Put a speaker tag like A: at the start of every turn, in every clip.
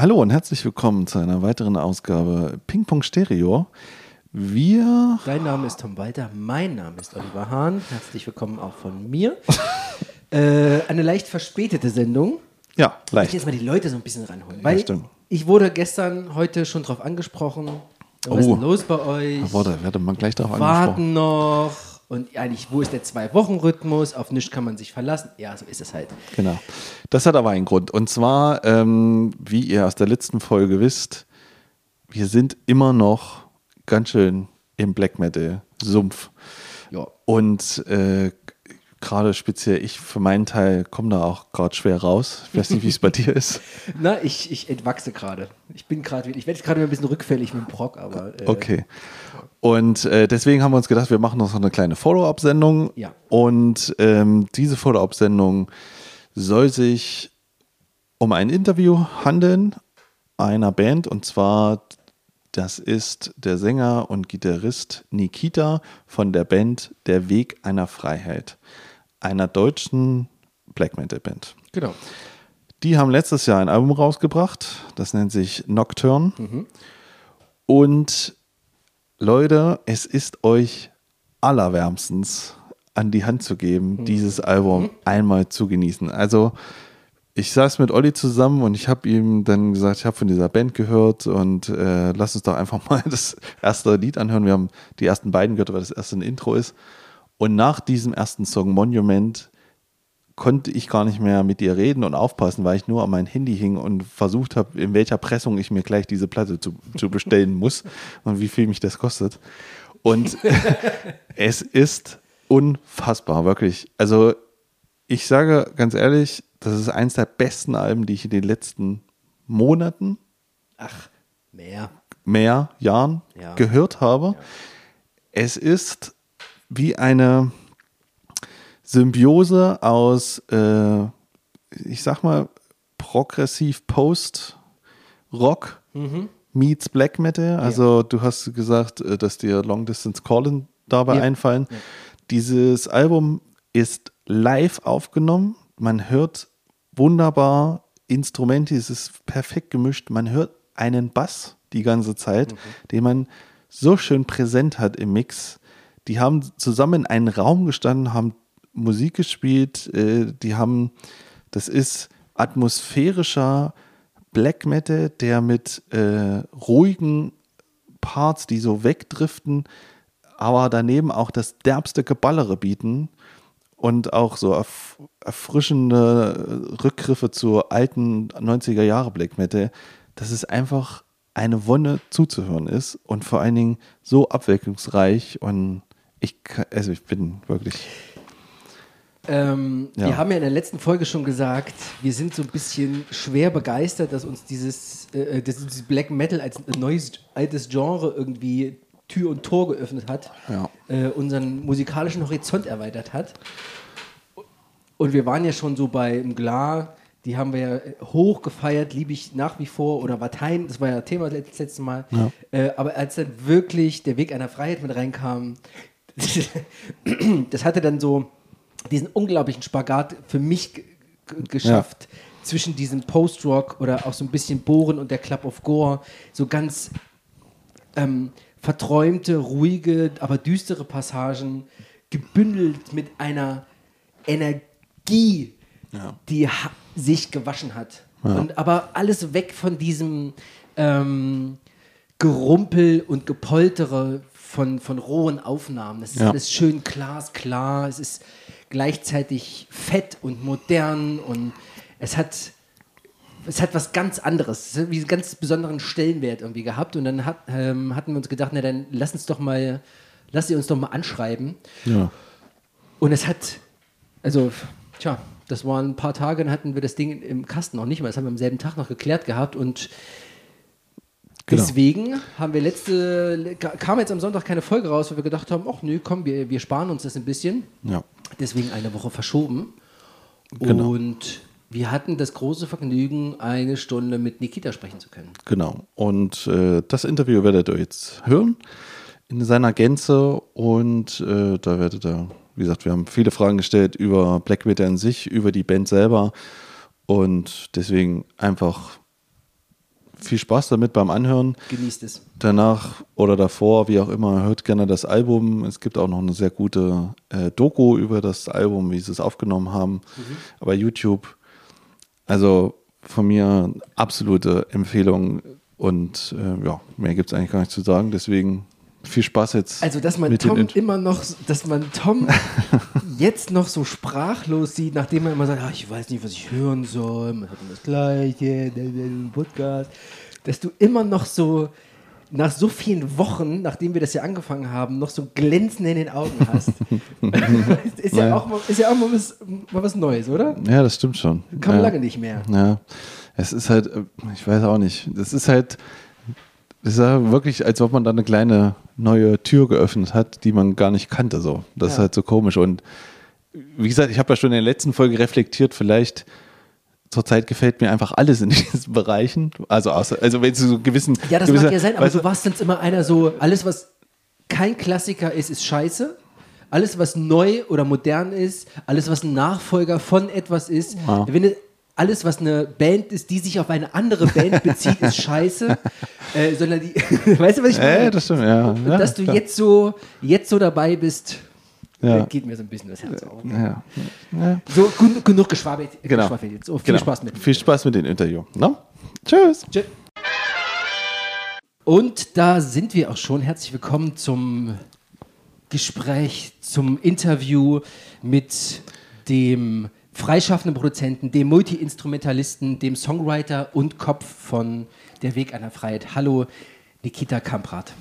A: Hallo und herzlich willkommen zu einer weiteren Ausgabe Ping Pong Stereo. Wir.
B: Dein Name ist Tom Walter, mein Name ist Oliver Hahn. Herzlich willkommen auch von mir. äh, eine leicht verspätete Sendung.
A: Ja,
B: Ich
A: leicht.
B: will jetzt mal die Leute so ein bisschen ranholen. Weil
A: stimmt.
B: ich wurde gestern, heute schon drauf angesprochen. Was ist
A: Oh.
B: denn los bei euch?
A: Warte, werde mal gleich darauf angesprochen.
B: Warten noch. Und eigentlich, wo ist der Zwei-Wochen-Rhythmus? Auf nichts kann man sich verlassen. Ja, so ist es halt.
A: Genau. Das hat aber einen Grund. Und zwar, ähm, wie ihr aus der letzten Folge wisst, wir sind immer noch ganz schön im Black Metal-Sumpf.
B: Ja.
A: Und äh, gerade speziell ich für meinen Teil komme da auch gerade schwer raus. Ich weiß nicht, wie es bei dir ist.
B: Na, ich, ich entwachse gerade. Ich bin gerade, ich werde gerade wieder ein bisschen rückfällig mit dem Brock, aber. Äh,
A: Okay. Und äh, deswegen haben wir uns gedacht, wir machen noch so eine kleine Follow-up-Sendung.
B: Ja.
A: Und ähm, diese Follow-up-Sendung soll sich um ein Interview handeln einer Band. Und zwar, das ist der Sänger und Gitarrist Nikita von der Band Der Weg einer Freiheit, einer deutschen Black Metal-Band.
B: Genau.
A: Die haben letztes Jahr ein Album rausgebracht, das nennt sich Nocturne. Und Leute, es ist euch allerwärmstens an die Hand zu geben, dieses Album einmal zu genießen. Also ich saß mit Olli zusammen und ich habe ihm dann gesagt, ich habe von dieser Band gehört und äh, lass uns doch einfach mal das erste Lied anhören. Wir haben die ersten beiden gehört, weil das erste ein Intro ist. Und nach diesem ersten Song Monument konnte ich gar nicht mehr mit ihr reden und aufpassen, weil ich nur an mein Handy hing und versucht habe, in welcher Pressung ich mir gleich diese Platte zu, zu bestellen muss und wie viel mich das kostet. Und es ist unfassbar, wirklich. Also ich sage ganz ehrlich, das ist eins der besten Alben, die ich in den letzten Monaten,
B: Ach, mehr.
A: mehr Jahren
B: Ja.
A: gehört habe. Es ist wie eine Symbiose aus, äh, ich sag mal, progressiv Post-Rock meets Black Metal. Also du hast gesagt, äh, dass dir Long Distance Calling dabei
B: Ja.
A: einfallen. Dieses Album ist live aufgenommen. Man hört wunderbar Instrumente, es ist perfekt gemischt. Man hört einen Bass die ganze Zeit, den man so schön präsent hat im Mix. Die haben zusammen in einem Raum gestanden, haben Musik gespielt, äh, die haben, das ist atmosphärischer Black Metal, der mit äh, ruhigen Parts, die so wegdriften, aber daneben auch das derbste Geballere bieten und auch so erf erfrischende Rückgriffe zu alten 90er Jahre Black Metal, dass es einfach eine Wonne zuzuhören ist und vor allen Dingen so abwechslungsreich und ich, kann- also ich bin wirklich,
B: Ähm,
A: Ja.
B: Wir haben ja in der letzten Folge schon gesagt, wir sind so ein bisschen schwer begeistert, dass uns dieses, äh, dass uns dieses Black Metal als neues, altes Genre irgendwie Tür und Tor geöffnet hat,
A: Ja.
B: äh, unseren musikalischen Horizont erweitert hat. Und wir waren ja schon so bei Mgla, die haben wir ja hoch gefeiert, liebe ich nach wie vor, oder Vatein, das war ja Thema das letzte Mal. Äh, aber als dann wirklich der Weg einer Freiheit mit reinkam, das hatte dann so diesen unglaublichen Spagat für mich geschafft zwischen diesem Post-Rock oder auch so ein bisschen Bohren und der Club of Gore, so ganz ähm, verträumte, ruhige, aber düstere Passagen, gebündelt mit einer Energie, die ha sich gewaschen hat. Und aber alles weg von diesem ähm, Gerumpel und Gepoltere von, von rohen Aufnahmen. Das ist
A: Ja.
B: alles schön glasklar, es ist gleichzeitig fett und modern und es hat es hat was ganz anderes, es hat wie einen ganz besonderen Stellenwert irgendwie gehabt. Und dann hat, ähm, hatten wir uns gedacht, na dann lass uns doch mal, lass sie uns doch mal anschreiben.
A: ja.
B: Und es hat, also, tja, das waren ein paar Tage, dann hatten wir das Ding im Kasten noch nicht mal. Das haben wir am selben Tag noch geklärt gehabt und
A: Genau.
B: deswegen haben wir letzte, kam jetzt am Sonntag keine Folge raus, weil wir gedacht haben, ach nö, komm, wir, wir sparen uns das ein bisschen.
A: ja.
B: Deswegen eine Woche verschoben.
A: Genau.
B: Und wir hatten das große Vergnügen, eine Stunde mit Nikita sprechen zu können.
A: Genau. Und äh, das Interview werdet ihr jetzt hören in seiner Gänze und äh, da werdet ihr, wie gesagt, wir haben viele Fragen gestellt über Black Metal an sich, über die Band selber und deswegen einfach viel Spaß damit beim Anhören.
B: Genießt es.
A: Danach oder davor, wie auch immer, hört gerne das Album. Es gibt auch noch eine sehr gute äh, Doku über das Album, wie sie es aufgenommen haben, mhm. bei YouTube. Also von mir absolute Empfehlung und äh, ja, mehr gibt es eigentlich gar nicht zu sagen. Deswegen viel Spaß jetzt.
B: Also, dass man Tom immer noch, dass man Tom jetzt noch so sprachlos sieht, nachdem er immer sagt, ach, ich weiß nicht, was ich hören soll, man hat immer das Gleiche, der Podcast, dass du immer noch so nach so vielen Wochen, nachdem wir das ja angefangen haben, noch so Glänzen in den Augen hast. ist, ja auch mal, ist ja auch mal was, mal was Neues, oder?
A: Ja, das stimmt schon.
B: Kann man
A: ja.
B: lange nicht mehr.
A: Ja, es ist halt, ich weiß auch nicht, das ist halt, das ist ja wirklich, als ob man da eine kleine neue Tür geöffnet hat, die man gar nicht kannte. So. Das ja. ist halt so komisch. Und wie gesagt, ich habe ja schon in der letzten Folge reflektiert, vielleicht zurzeit gefällt mir einfach alles in diesen Bereichen. Also, außer, also wenn es so gewissen.
B: Ja, das
A: gewisser,
B: mag ja sein, aber du warst sonst immer einer so, alles, was kein Klassiker ist, ist scheiße. Alles, was neu oder modern ist, alles, was ein Nachfolger von etwas ist, ja. wenn alles, was eine Band ist, die sich auf eine andere Band bezieht, ist scheiße. Äh, sondern die, weißt du, was ich meine?
A: Ja, das stimmt, ja.
B: ja dass du jetzt so, jetzt so dabei bist, ja. geht mir so ein bisschen das Herz auf.
A: Ja.
B: Ja. So, genug, genug geschwabelt,
A: genau.
B: geschwafelt jetzt. Oh, viel genau. Spaß mit.
A: Viel Spaß mit dem Interview. No? Tschüss. Tschüss.
B: Und da sind wir auch schon. Herzlich willkommen zum Gespräch, zum Interview mit dem freischaffenden Produzenten, dem Multi-Instrumentalisten, dem Songwriter und Kopf von Der Weg einer Freiheit. Hallo, Nikita Kamprad.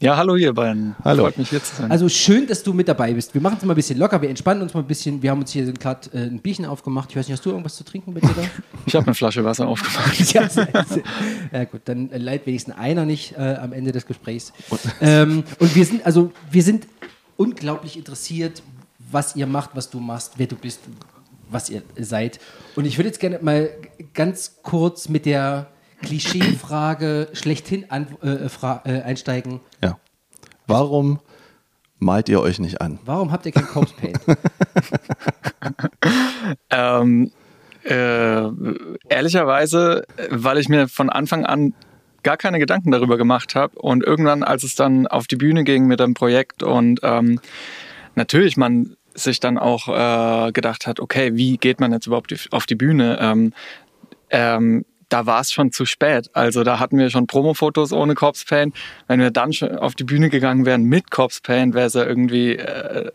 C: Ja, hallo ihr beiden.
A: Hallo.
C: Freut mich hier zu sein.
B: Also schön, dass du mit dabei bist. Wir machen es mal ein bisschen locker, wir entspannen uns mal ein bisschen. Wir haben uns hier gerade äh, ein Bierchen aufgemacht. Ich weiß nicht, hast du irgendwas zu trinken mit dir da?
C: ich habe eine Flasche Wasser aufgemacht.
B: ja, ja, gut, dann äh, leidet wenigstens einer nicht äh, am Ende des Gesprächs. Ähm, und wir sind, also wir sind unglaublich interessiert, was ihr macht, was du machst, wer du bist, was ihr seid. Und ich würde jetzt gerne mal ganz kurz mit der Klischeefrage schlechthin an, äh, äh, einsteigen.
A: Ja. Warum malt ihr euch nicht an?
B: Warum habt ihr kein Corpse Paint?
C: ähm, äh, ehrlicherweise, weil ich mir von Anfang an gar keine Gedanken darüber gemacht habe und irgendwann, als es dann auf die Bühne ging mit dem Projekt und ähm, natürlich man sich dann auch äh, gedacht hat, okay, wie geht man jetzt überhaupt auf die Bühne? Ähm, ähm, da war es schon zu spät. Also da hatten wir schon Promo-Fotos ohne Corpse Paint. Wenn wir dann schon auf die Bühne gegangen wären mit Corpse Paint, wäre es ja irgendwie äh,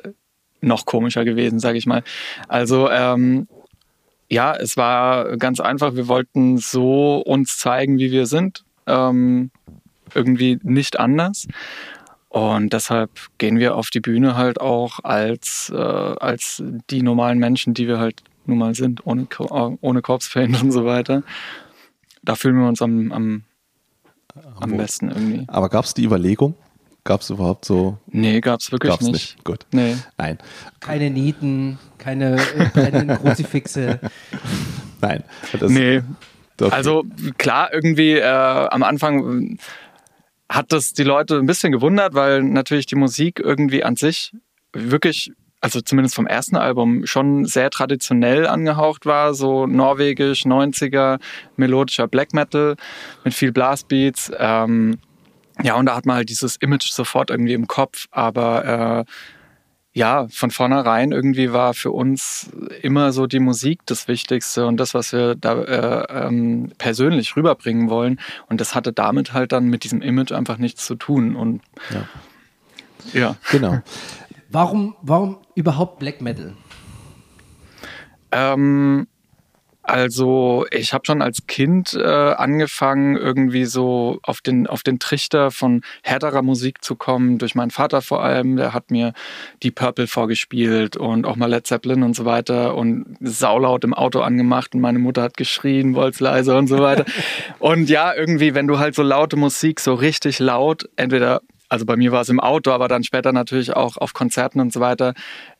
C: noch komischer gewesen, sage ich mal. Also ähm, ja, es war ganz einfach. Wir wollten so uns zeigen, wie wir sind. Ähm, irgendwie nicht anders. Und deshalb gehen wir auf die Bühne halt auch als, äh, als die normalen Menschen, die wir halt nun mal sind, ohne, ohne Corpse Paint und so weiter da fühlen wir uns am, am, am besten irgendwie.
A: Aber gab es die Überlegung? Gab es überhaupt so?
C: Nee, gab es wirklich gab's nicht. nicht.
A: Gut.
C: Nee.
A: Nein.
B: Keine Nieten, keine äh, brennenden Kruzifixe.
A: Nein.
C: Das, nee. Okay. Also klar, irgendwie äh, am Anfang hat das die Leute ein bisschen gewundert, weil natürlich die Musik irgendwie an sich wirklich also zumindest vom ersten Album, schon sehr traditionell angehaucht war, so norwegisch, 90er, melodischer Black Metal mit viel Blastbeats. Ähm, ja, und da hat man halt dieses Image sofort irgendwie im Kopf, aber äh, ja, von vornherein irgendwie war für uns immer so die Musik das Wichtigste und das, was wir da äh, ähm, persönlich rüberbringen wollen. Und das hatte damit halt dann mit diesem Image einfach nichts zu tun. Und
A: ja.
C: Ja.
A: Genau.
B: Warum, warum überhaupt Black Metal?
C: Ähm, also ich habe schon als Kind äh, angefangen, irgendwie so auf den, auf den Trichter von härterer Musik zu kommen, durch meinen Vater vor allem. Der hat mir die Purple vorgespielt und auch mal Led Zeppelin und so weiter und saulaut im Auto angemacht und meine Mutter hat geschrien, wollt's leise und so weiter. und ja, irgendwie, wenn du halt so laute Musik so richtig laut, entweder also bei mir war es im Auto, aber dann später natürlich auch auf Konzerten und so weiter,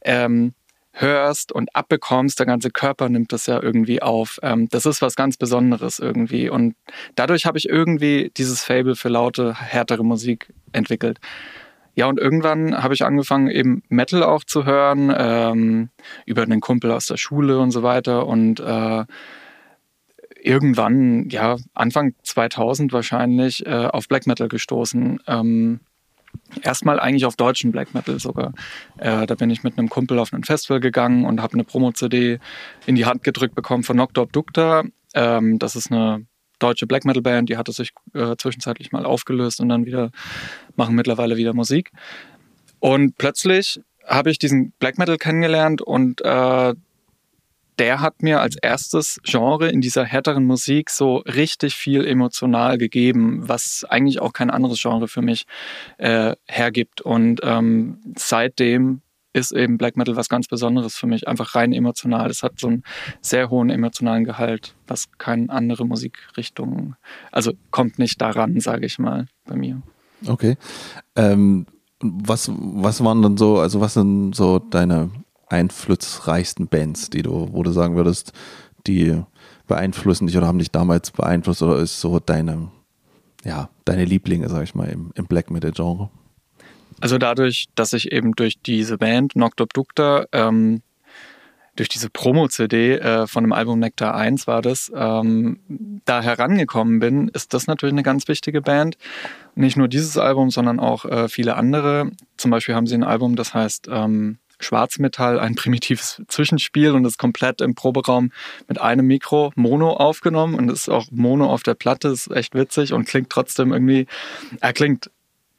C: ähm, hörst und abbekommst, der ganze Körper nimmt das ja irgendwie auf. Ähm, das ist was ganz Besonderes irgendwie. Und dadurch habe ich irgendwie dieses Fable für laute, härtere Musik entwickelt. Ja, und irgendwann habe ich angefangen, eben Metal auch zu hören, ähm, über einen Kumpel aus der Schule und so weiter. Und äh, irgendwann, ja, Anfang 2000 wahrscheinlich, äh, auf Black Metal gestoßen. Ähm, erstmal eigentlich auf deutschen Black Metal sogar. Äh, da bin ich mit einem Kumpel auf ein Festival gegangen und habe eine Promo-CD in die Hand gedrückt bekommen von Noctor Obducta. Ähm, das ist eine deutsche Black Metal Band, die hatte sich äh, zwischenzeitlich mal aufgelöst und dann wieder machen mittlerweile wieder Musik. Und plötzlich habe ich diesen Black Metal kennengelernt und äh, der hat mir als erstes Genre in dieser härteren Musik so richtig viel emotional gegeben, was eigentlich auch kein anderes Genre für mich äh, hergibt. Und ähm, seitdem ist eben Black Metal was ganz Besonderes für mich, einfach rein emotional. Es hat so einen sehr hohen emotionalen Gehalt, was keine andere Musikrichtung, also kommt nicht daran, sage ich mal, bei mir.
A: Okay. Ähm, was, was waren dann so, also was sind so deine einflussreichsten Bands, die du, wo du sagen würdest, die beeinflussen dich oder haben dich damals beeinflusst oder ist so deine, ja, deine Lieblinge, sag ich mal, im, im Black Metal-Genre?
C: Also dadurch, dass ich eben durch diese Band Noctop Dukta, ähm, durch diese Promo-CD äh, von dem Album Nectar 1 war das, ähm, da herangekommen bin, ist das natürlich eine ganz wichtige Band. Nicht nur dieses Album, sondern auch äh, viele andere. Zum Beispiel haben sie ein Album, das heißt ähm, Schwarzmetall ein primitives Zwischenspiel und ist komplett im Proberaum mit einem Mikro Mono aufgenommen und ist auch Mono auf der Platte, ist echt witzig und klingt trotzdem irgendwie, er klingt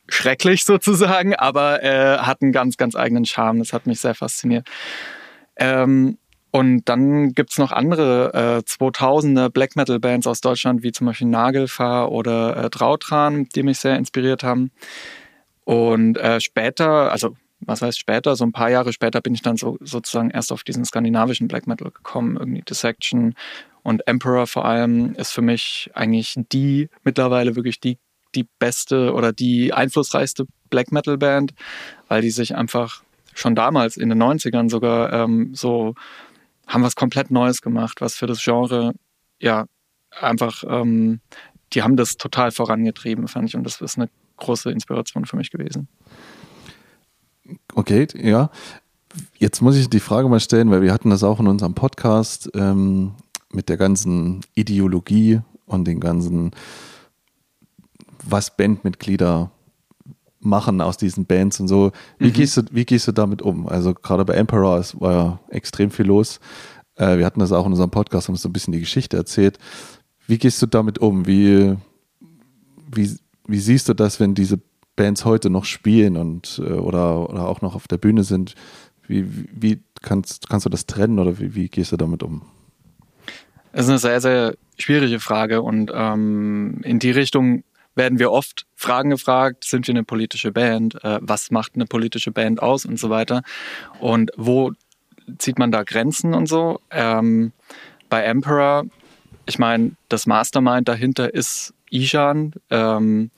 C: schrecklich sozusagen, aber er hat einen ganz, ganz eigenen Charme. Das hat mich sehr fasziniert. Ähm, und dann gibt es noch andere äh, 2000er Black Metal Bands aus Deutschland, wie zum Beispiel Nagelfahr oder äh, Trautran, die mich sehr inspiriert haben. Und äh, später, also was heißt später, so ein paar Jahre später bin ich dann so, sozusagen erst auf diesen skandinavischen Black Metal gekommen. Irgendwie Dissection und Emperor vor allem ist für mich eigentlich die, mittlerweile wirklich die, die beste oder die einflussreichste Black Metal Band, weil die sich einfach schon damals in den 90ern sogar ähm, so haben was komplett Neues gemacht, was für das Genre ja einfach, ähm, die haben das total vorangetrieben, fand ich. Und das ist eine große Inspiration für mich gewesen.
A: Okay, ja. Jetzt muss ich die Frage mal stellen, weil wir hatten das auch in unserem Podcast ähm, mit der ganzen Ideologie und den ganzen, was Bandmitglieder machen aus diesen Bands und so. Wie, mhm. gehst, du, wie gehst du damit um? Also gerade bei Emperor es war ja extrem viel los. Äh, wir hatten das auch in unserem Podcast, haben so ein bisschen die Geschichte erzählt. Wie gehst du damit um? Wie, wie, wie siehst du das, wenn diese Bands heute noch spielen und äh, oder, oder auch noch auf der Bühne sind, wie, wie kannst, kannst du das trennen oder wie, wie gehst du damit um?
C: Das ist eine sehr, sehr schwierige Frage und ähm, in die Richtung werden wir oft Fragen gefragt, sind wir eine politische Band, äh, was macht eine politische Band aus und so weiter und wo zieht man da Grenzen und so. Ähm, bei Emperor, ich meine, das Mastermind dahinter ist Ishan, ähm,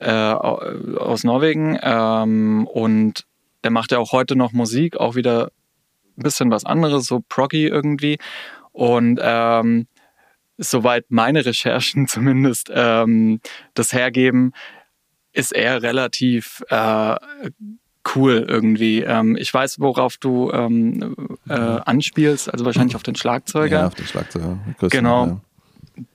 C: äh, aus Norwegen. Ähm, und der macht ja auch heute noch Musik, auch wieder ein bisschen was anderes, so proggy irgendwie. Und ähm, soweit meine Recherchen zumindest ähm, das hergeben, ist er relativ äh, cool irgendwie. Ähm, ich weiß, worauf du ähm, äh, anspielst, also wahrscheinlich auf den Schlagzeuger.
A: Ja, auf den Schlagzeuger.
C: Genau. Ja.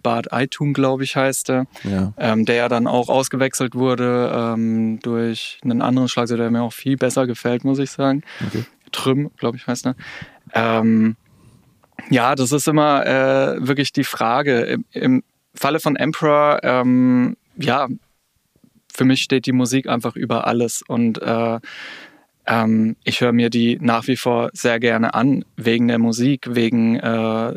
C: Bart Eitung, glaube ich, heißt er, ja. Ähm, der ja dann auch ausgewechselt wurde ähm, durch einen anderen Schlagzeuger, der mir auch viel besser gefällt, muss ich sagen. Okay. Trüm, glaube ich, heißt er. Ähm, ja, das ist immer äh, wirklich die Frage. Im, Im, Falle von Emperor, ähm, ja, für mich steht die Musik einfach über alles und äh, ähm, ich höre mir die nach wie vor sehr gerne an, wegen der Musik, wegen äh,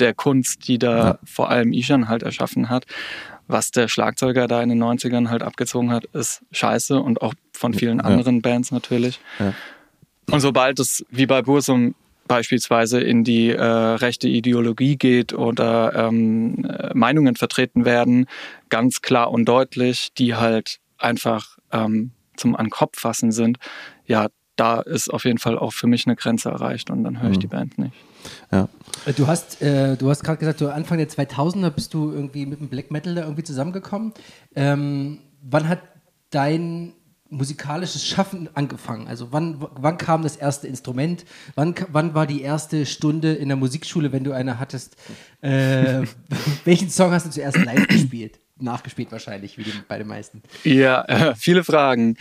C: der Kunst, die da ja. vor allem Ishan halt erschaffen hat. Was der Schlagzeuger da in den 90ern halt abgezogen hat, ist scheiße und auch von vielen ja. anderen Bands natürlich. Ja. Und sobald es wie bei Bursum beispielsweise in die äh, rechte Ideologie geht oder ähm, äh, Meinungen vertreten werden, ganz klar und deutlich, die halt einfach ähm, zum An Kopf fassen sind, ja, da ist auf jeden Fall auch für mich eine Grenze erreicht und dann höre ich mhm. die Band nicht.
B: Ja. Äh, du hast, äh, du hast gerade gesagt, du Anfang der 2000er bist du irgendwie mit dem Black Metal da irgendwie zusammengekommen. Ähm, wann hat dein musikalisches Schaffen angefangen? Also wann, wann kam das erste Instrument? Wann, wann war die erste Stunde in der Musikschule, wenn du eine hattest? Äh, welchen Song hast du zuerst live gespielt? Nachgespielt wahrscheinlich, wie die, bei den meisten.
C: Ja, äh, viele Fragen.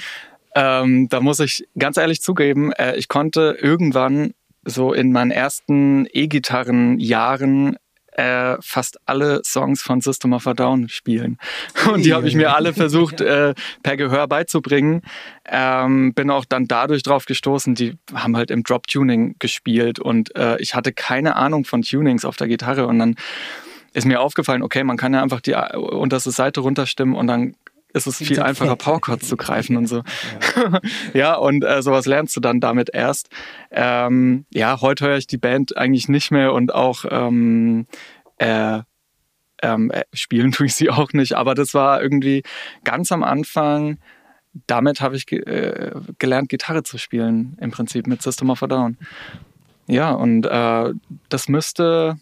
C: Ähm, da muss ich ganz ehrlich zugeben, äh, ich konnte irgendwann so in meinen ersten E-Gitarren-Jahren äh, fast alle Songs von System of a Down spielen. Und die habe ich mir alle versucht äh, per Gehör beizubringen. Ähm, bin auch dann dadurch drauf gestoßen, die haben halt im Drop-Tuning gespielt und äh, ich hatte keine Ahnung von Tunings auf der Gitarre und dann ist mir aufgefallen, okay, man kann ja einfach die äh, unterste Seite runterstimmen und dann ist es viel einfacher, Powerchords zu greifen und so. Ja, ja und äh, sowas lernst du dann damit erst. Ähm, ja, heute höre ich die Band eigentlich nicht mehr und auch ähm, äh, ähm, äh, spielen tue ich sie auch nicht, aber das war irgendwie ganz am Anfang. Damit habe ich ge äh, gelernt, Gitarre zu spielen, im Prinzip mit System of a Down. Ja, und äh, das müsste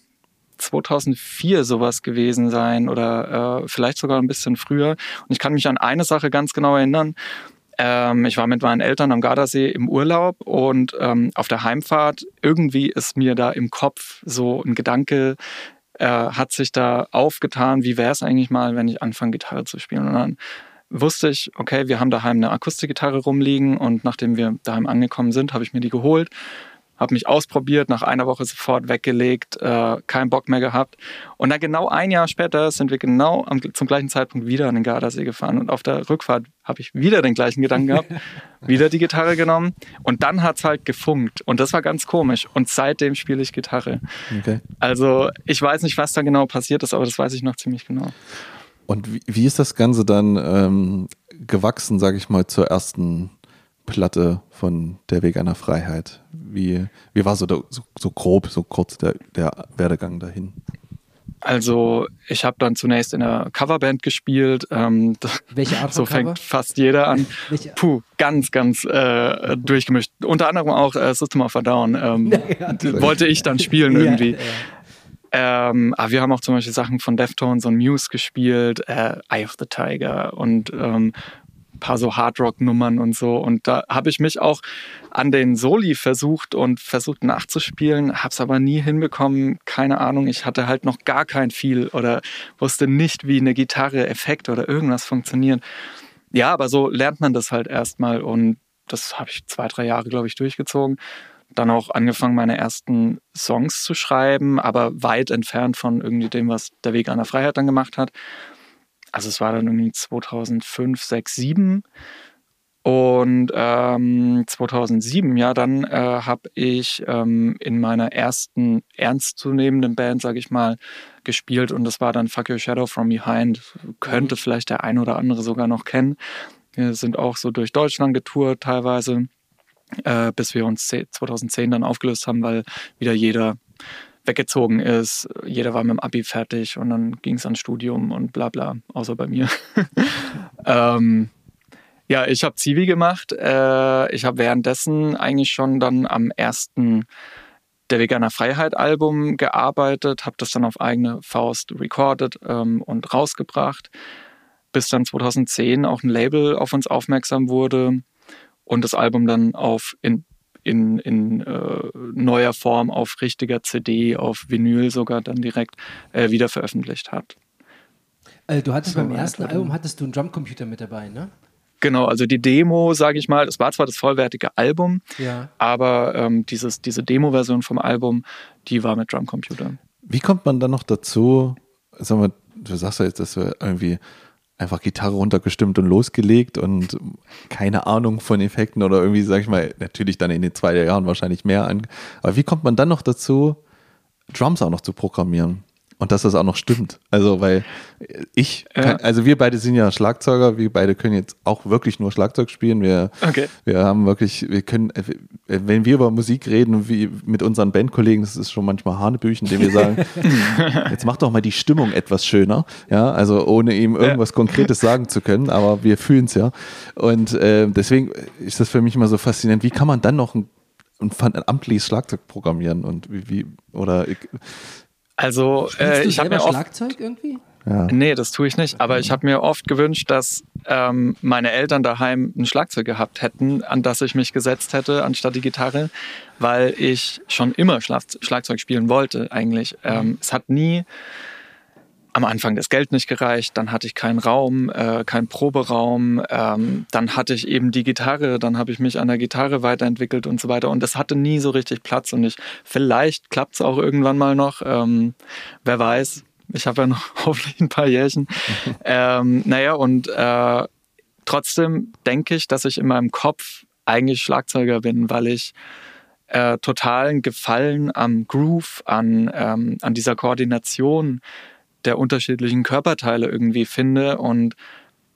C: 2004 sowas gewesen sein oder äh, vielleicht sogar ein bisschen früher. Und ich kann mich an eine Sache ganz genau erinnern. Ähm, ich war mit meinen Eltern am Gardasee im Urlaub und ähm, auf der Heimfahrt irgendwie ist mir da im Kopf so ein Gedanke, äh, hat sich da aufgetan, wie wäre es eigentlich mal, wenn ich anfange, Gitarre zu spielen. Und dann wusste ich, okay, wir haben daheim eine Akustikgitarre rumliegen und nachdem wir daheim angekommen sind, habe ich mir die geholt habe mich ausprobiert, nach einer Woche sofort weggelegt, äh, keinen Bock mehr gehabt. Und dann genau ein Jahr später sind wir genau am, zum gleichen Zeitpunkt wieder an den Gardasee gefahren. Und auf der Rückfahrt habe ich wieder den gleichen Gedanken gehabt, wieder die Gitarre genommen. Und dann hat es halt gefunkt. Und das war ganz komisch. Und seitdem spiele ich Gitarre. Okay. Also ich weiß nicht, was da genau passiert ist, aber das weiß ich noch ziemlich genau.
A: Und wie, wie ist das Ganze dann ähm, gewachsen, sage ich mal, zur ersten Platte von Der Weg einer Freiheit? Wie, wie war so, der, so, so, grob, so kurz der, der Werdegang dahin?
C: Also ich habe dann zunächst in einer Coverband gespielt. Ähm,
B: Welche Art
C: So fängt fast jeder an. Welche? Puh, ganz, ganz äh, durchgemischt. Unter anderem auch äh, System of a Down. Ähm, ja, wollte ich dann spielen irgendwie. Ja, ja. Ähm, aber wir haben auch zum Beispiel Sachen von Deftones und Muse gespielt, äh, Eye of the Tiger und ähm, paar so Hardrock-Nummern und so. Und da habe ich mich auch an den Soli versucht und versucht nachzuspielen, habe es aber nie hinbekommen. Keine Ahnung, ich hatte halt noch gar kein viel oder wusste nicht, wie eine Gitarre, Effekt oder irgendwas funktioniert. Ja, aber so lernt man das halt erstmal und das habe ich zwei, drei Jahre, glaube ich, durchgezogen. Dann auch angefangen, meine ersten Songs zu schreiben, aber weit entfernt von irgendwie dem, was der Weg an der Freiheit dann gemacht hat also es war dann irgendwie 2005, 6, 7. Und ähm, 2007, ja, dann äh, habe ich ähm, in meiner ersten ernstzunehmenden Band, sage ich mal, gespielt und das war dann Fuck Your Shadow From Behind. Könnte mhm. vielleicht der ein oder andere sogar noch kennen. Wir sind auch so durch Deutschland getourt teilweise, äh, bis wir uns 2010 dann aufgelöst haben, weil wieder jeder weggezogen ist. Jeder war mit dem Abi fertig und dann ging es ans Studium und bla bla, außer bei mir. ähm, ja, ich habe Zivi gemacht. Äh, ich habe währenddessen eigentlich schon dann am ersten der Veganer Freiheit Album gearbeitet, habe das dann auf eigene Faust recorded ähm, und rausgebracht, bis dann 2010 auch ein Label auf uns aufmerksam wurde und das Album dann auf in in, in äh, neuer Form auf richtiger CD, auf Vinyl sogar dann direkt äh, wieder veröffentlicht hat.
B: Also du hattest so, beim ersten Album hattest du einen Drumcomputer mit dabei, ne?
C: Genau, also die Demo, sage ich mal, es war zwar das vollwertige Album, ja. aber ähm, dieses, diese Demo-Version vom Album, die war mit Drumcomputer.
A: Wie kommt man dann noch dazu, sag mal, du sagst ja jetzt, dass wir irgendwie einfach Gitarre runtergestimmt und losgelegt und keine Ahnung von Effekten oder irgendwie, sag ich mal, natürlich dann in den zwei Jahren wahrscheinlich mehr an. Aber wie kommt man dann noch dazu, Drums auch noch zu programmieren? Und dass das auch noch stimmt. Also, weil ich, kann, also wir beide sind ja Schlagzeuger, wir beide können jetzt auch wirklich nur Schlagzeug spielen. Wir, okay. wir haben wirklich, wir können, wenn wir über Musik reden, wie mit unseren Bandkollegen, das ist schon manchmal Hanebüchen, indem wir sagen, jetzt mach doch mal die Stimmung etwas schöner. Ja, also ohne ihm irgendwas ja. Konkretes sagen zu können, aber wir fühlen es ja. Und äh, deswegen ist das für mich immer so faszinierend. Wie kann man dann noch ein ein amtliches Schlagzeug programmieren und wie, wie oder
C: also äh, ich habe mir
B: Schlagzeug irgendwie?
A: Ja.
C: Nee, das tue ich nicht. Aber ich habe mir oft gewünscht, dass ähm, meine Eltern daheim ein Schlagzeug gehabt hätten, an das ich mich gesetzt hätte, anstatt die Gitarre, weil ich schon immer Schlag Schlagzeug spielen wollte eigentlich. Ähm, es hat nie am Anfang das Geld nicht gereicht, dann hatte ich keinen Raum, äh, keinen Proberaum, ähm, dann hatte ich eben die Gitarre, dann habe ich mich an der Gitarre weiterentwickelt und so weiter. Und das hatte nie so richtig Platz. Und ich, vielleicht klappt es auch irgendwann mal noch, ähm, wer weiß, ich habe ja noch hoffentlich ein paar Jährchen. ähm, naja, und äh, trotzdem denke ich, dass ich in meinem Kopf eigentlich Schlagzeuger bin, weil ich äh, totalen Gefallen am Groove, an, ähm, an dieser Koordination der unterschiedlichen Körperteile irgendwie finde. Und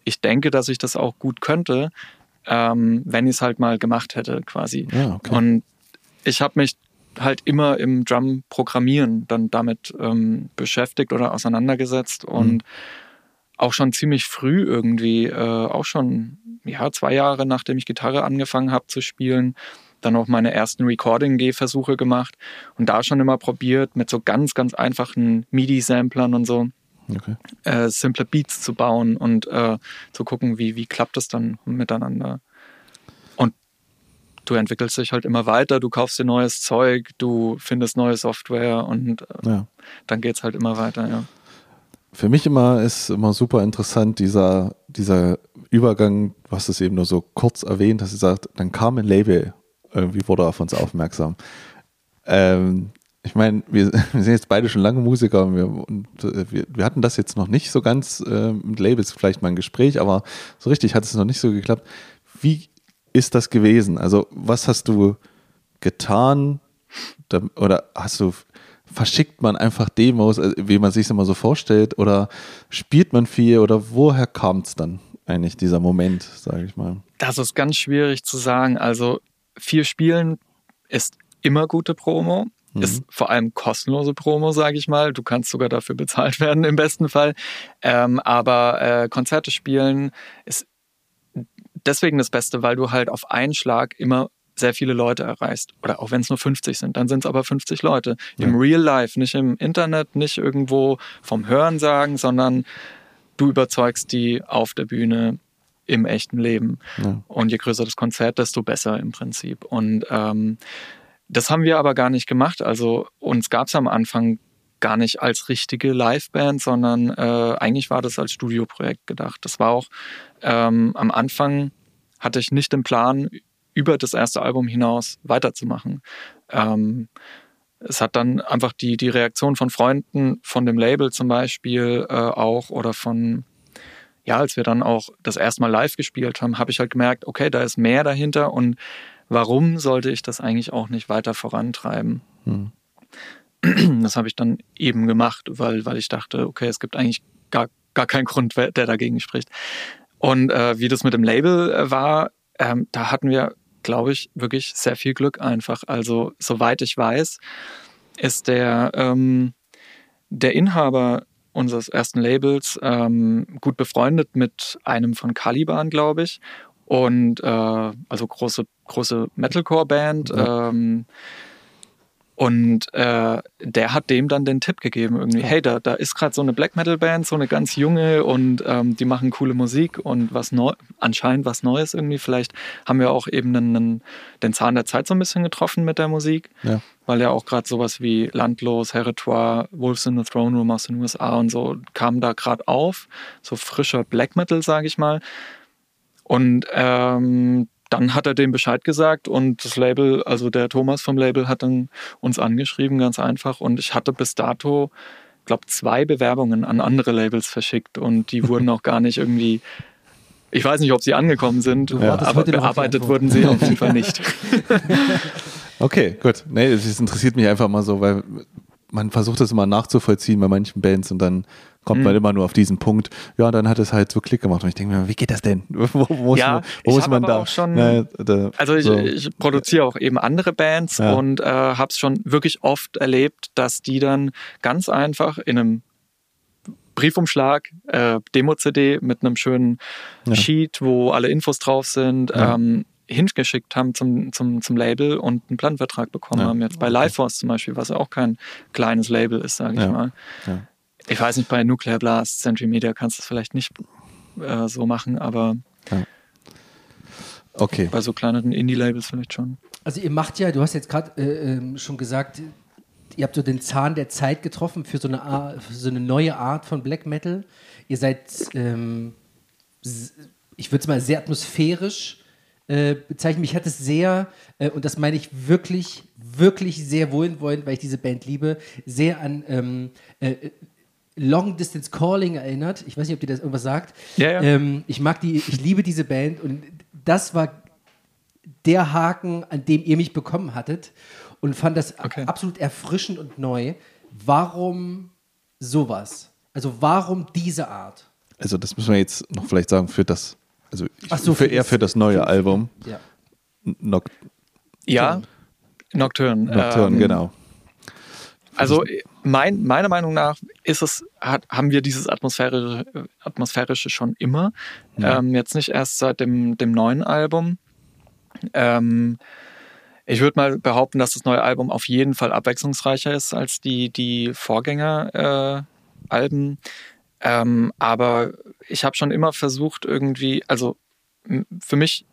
C: ich denke, dass ich das auch gut könnte, ähm, wenn ich es halt mal gemacht hätte, quasi.
A: Ja, okay.
C: Und ich habe mich halt immer im Drum-Programmieren dann damit ähm, beschäftigt oder auseinandergesetzt und
A: Mhm.
C: auch schon ziemlich früh irgendwie, äh, auch schon ja, zwei Jahre nachdem ich Gitarre angefangen habe zu spielen, dann auch meine ersten Recording-Gehversuche gemacht und da schon immer probiert, mit so ganz, ganz einfachen MIDI-Samplern und so
A: Okay.
C: äh, simple Beats zu bauen und äh, zu gucken, wie, wie klappt das dann miteinander. Und du entwickelst dich halt immer weiter, du kaufst dir neues Zeug, du findest neue Software und äh,
A: Ja.
C: dann geht's halt immer weiter, ja.
A: Für mich immer ist immer super interessant dieser, dieser Übergang, du hast es eben nur so kurz erwähnt, dass du sagst, dann kam ein Label, irgendwie wurde auf uns aufmerksam. Ähm, ich meine, wir, wir sind jetzt beide schon lange Musiker und wir, und äh, wir, wir hatten das jetzt noch nicht so ganz äh, mit Labels, vielleicht mal ein Gespräch, aber so richtig hat es noch nicht so geklappt. Wie ist das gewesen? Also, was hast du getan oder hast du verschickt man einfach Demos, äh, wie man sich immer so vorstellt, oder spielt man viel oder woher kam es dann eigentlich dieser Moment, sage ich mal?
C: Das ist ganz schwierig zu sagen. Also viel Spielen ist immer gute Promo. Ist vor allem kostenlose Promo, sage ich mal. Du kannst sogar dafür bezahlt werden im besten Fall. Ähm, aber äh, Konzerte spielen ist deswegen das Beste, weil du halt auf einen Schlag immer sehr viele Leute erreichst. Oder auch wenn es nur 50 sind, dann sind es aber 50 Leute. Im
A: Ja.
C: Real Life, nicht im Internet, nicht irgendwo vom Hören sagen, sondern du überzeugst die auf der Bühne im echten Leben.
A: Ja.
C: Und je größer das Konzert, desto besser im Prinzip. Und ähm, das haben wir aber gar nicht gemacht. Also uns gab es am Anfang gar nicht als richtige Liveband, sondern äh, eigentlich war das als Studioprojekt gedacht. Das war auch ähm, am Anfang hatte ich nicht den Plan, über das erste Album hinaus weiterzumachen. Ähm, es hat dann einfach die, die Reaktion von Freunden, von dem Label zum Beispiel äh, auch oder von, ja, als wir dann auch das erste Mal live gespielt haben, habe ich halt gemerkt, okay, da ist mehr dahinter und warum sollte ich das eigentlich auch nicht weiter vorantreiben?
A: Hm.
C: Das habe ich dann eben gemacht, weil, weil ich dachte, okay, es gibt eigentlich gar, gar keinen Grund, der dagegen spricht. Und äh, wie das mit dem Label äh, war, ähm, da hatten wir, glaube ich, wirklich sehr viel Glück einfach. Also, soweit ich weiß, ist der, ähm, der Inhaber unseres ersten Labels ähm, gut befreundet mit einem von Caliban, glaube ich. Und äh, also große, große Metalcore-Band.
A: Ja.
C: Ähm, und äh, der hat dem dann den Tipp gegeben, irgendwie, hey, da, da ist gerade so eine Black Metal Band, so eine ganz junge und ähm, die machen coole Musik und was neu, anscheinend was Neues irgendwie. Vielleicht haben wir auch eben einen, den Zahn der Zeit so ein bisschen getroffen mit der Musik,
A: Ja.
C: weil ja auch gerade sowas wie Landlos, Heritoire, Wolves in the Throne Room aus den USA und so kam da gerade auf. So frischer Black Metal, sage ich mal. Und ähm, dann hat er dem Bescheid gesagt und das Label, also der Thomas vom Label hat dann uns angeschrieben, ganz einfach. Und ich hatte bis dato, glaube zwei Bewerbungen an andere Labels verschickt und die wurden auch gar nicht irgendwie. Ich weiß nicht, ob sie angekommen sind,
B: wartest
C: aber bearbeitet wurden sie auf jeden Fall nicht.
A: Okay, gut. Nee, es interessiert mich einfach mal so, weil man versucht das immer nachzuvollziehen bei manchen Bands und dann kommt
C: Mhm.
A: man immer nur auf diesen Punkt, ja, dann hat es halt so Klick gemacht und ich denke mir, wie geht das denn? Wo, wo muss
C: Ja,
A: man,
C: ich
A: wo muss man da?
C: schon-
A: Ne, da
C: Also ich,
A: so.
C: ich produziere auch eben andere Bands
A: Ja.
C: und äh, habe es schon wirklich oft erlebt, dass die dann ganz einfach in einem Briefumschlag, äh, Demo-CD mit einem schönen
A: Ja.
C: Sheet, wo alle Infos drauf sind,
A: Ja.
C: ähm, hingeschickt haben zum, zum, zum Label und einen Plattenvertrag bekommen
A: Ja.
C: haben. Jetzt bei. Lifeforce zum Beispiel, was ja auch kein kleines Label ist, sage ich mal. Ich weiß nicht, bei Nuclear Blast, Century Media kannst du es vielleicht nicht äh, so machen, aber ja.
A: okay.
C: bei so kleineren Indie-Labels vielleicht schon.
B: Also ihr macht ja, du hast jetzt gerade äh, ähm, schon gesagt, ihr habt so den Zahn der Zeit getroffen für so eine, Art, für so eine neue Art von Black Metal. Ihr seid, ähm, ich würde es mal sehr atmosphärisch äh, bezeichnen. Mich hat es sehr, äh, und das meine ich wirklich, wirklich sehr wohlwollend, weil ich diese Band liebe, sehr an ähm, äh, Long Distance Calling erinnert. Ich weiß nicht, ob dir das irgendwas sagt.
C: Ja, ja.
B: Ähm, ich mag die, ich liebe diese Band und das war der Haken, an dem ihr mich bekommen hattet und fand das okay. absolut erfrischend und neu. Warum sowas? Also warum diese Art?
A: Also das müssen wir jetzt noch vielleicht sagen für das, also
B: so,
A: für, für eher für das neue für, Album.
B: Ja.
C: Noct ja, Nocturne.
A: Nocturne, ähm, genau.
C: Also mein, meiner Meinung nach ist es, hat, haben wir dieses atmosphärische, atmosphärische schon immer. Ja. Ähm, jetzt nicht erst seit dem, dem neuen Album. Ähm, ich würde mal behaupten, dass das neue Album auf jeden Fall abwechslungsreicher ist als die, die Vorgänger-Alben. Äh, ähm, aber ich habe schon immer versucht, irgendwie, also für mich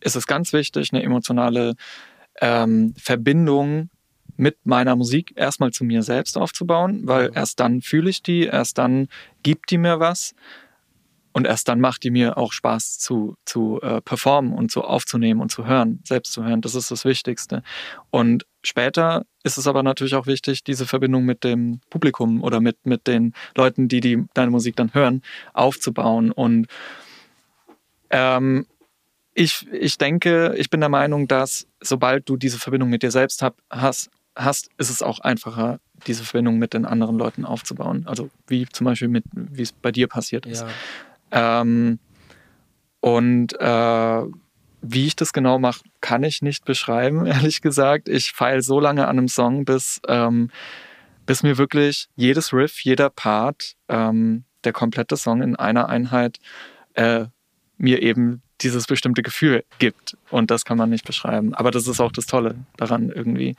C: ist es ganz wichtig, eine emotionale ähm, Verbindung mit meiner Musik erstmal zu mir selbst aufzubauen, weil erst dann fühle ich die, erst dann gibt die mir was. Und erst dann macht die mir auch Spaß zu, zu äh, performen und zu aufzunehmen und zu hören, selbst zu hören. Das ist das Wichtigste. Und später ist es aber natürlich auch wichtig, diese Verbindung mit dem Publikum oder mit, mit den Leuten, die, die deine Musik dann hören, aufzubauen. Und ähm, ich, ich denke, ich bin der Meinung, dass sobald du diese Verbindung mit dir selbst hab, hast, hast, ist es auch einfacher, diese Verbindung mit den anderen Leuten aufzubauen. Also wie zum Beispiel mit, wie es bei dir passiert ist.
B: Ja.
C: Ähm, und äh, wie ich das genau mache, kann ich nicht beschreiben, ehrlich gesagt. Ich feile so lange an einem Song, bis, ähm, bis mir wirklich jedes Riff, jeder Part, ähm, der komplette Song in einer Einheit äh, mir eben dieses bestimmte Gefühl gibt. Und das kann man nicht beschreiben. Aber das ist auch das Tolle daran irgendwie.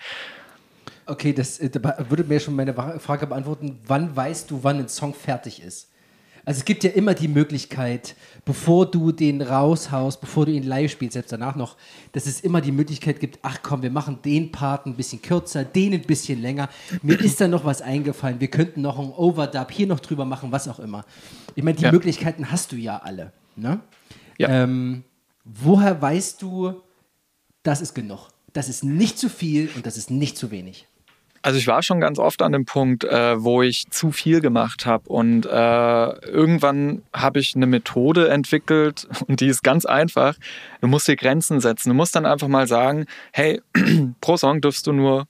B: Okay, das äh, würde mir schon meine Frage beantworten. Wann weißt du, wann ein Song fertig ist? Also es gibt ja immer die Möglichkeit, bevor du den raushaust, bevor du ihn live spielst, selbst danach noch, dass es immer die Möglichkeit gibt, ach komm, wir machen den Part ein bisschen kürzer, den ein bisschen länger. Mir ist da noch was eingefallen. Wir könnten noch einen Overdub hier noch drüber machen, was auch immer. Ich meine, die ja. Möglichkeiten hast du ja alle. Ne?
C: Ja.
B: Ähm, woher weißt du, das ist genug? Das ist nicht zu viel und das ist nicht zu wenig.
C: Also ich war schon ganz oft an dem Punkt, äh, wo ich zu viel gemacht habe und äh, irgendwann habe ich eine Methode entwickelt und die ist ganz einfach. Du musst dir Grenzen setzen. Du musst dann einfach mal sagen, hey, pro Song dürfst du nur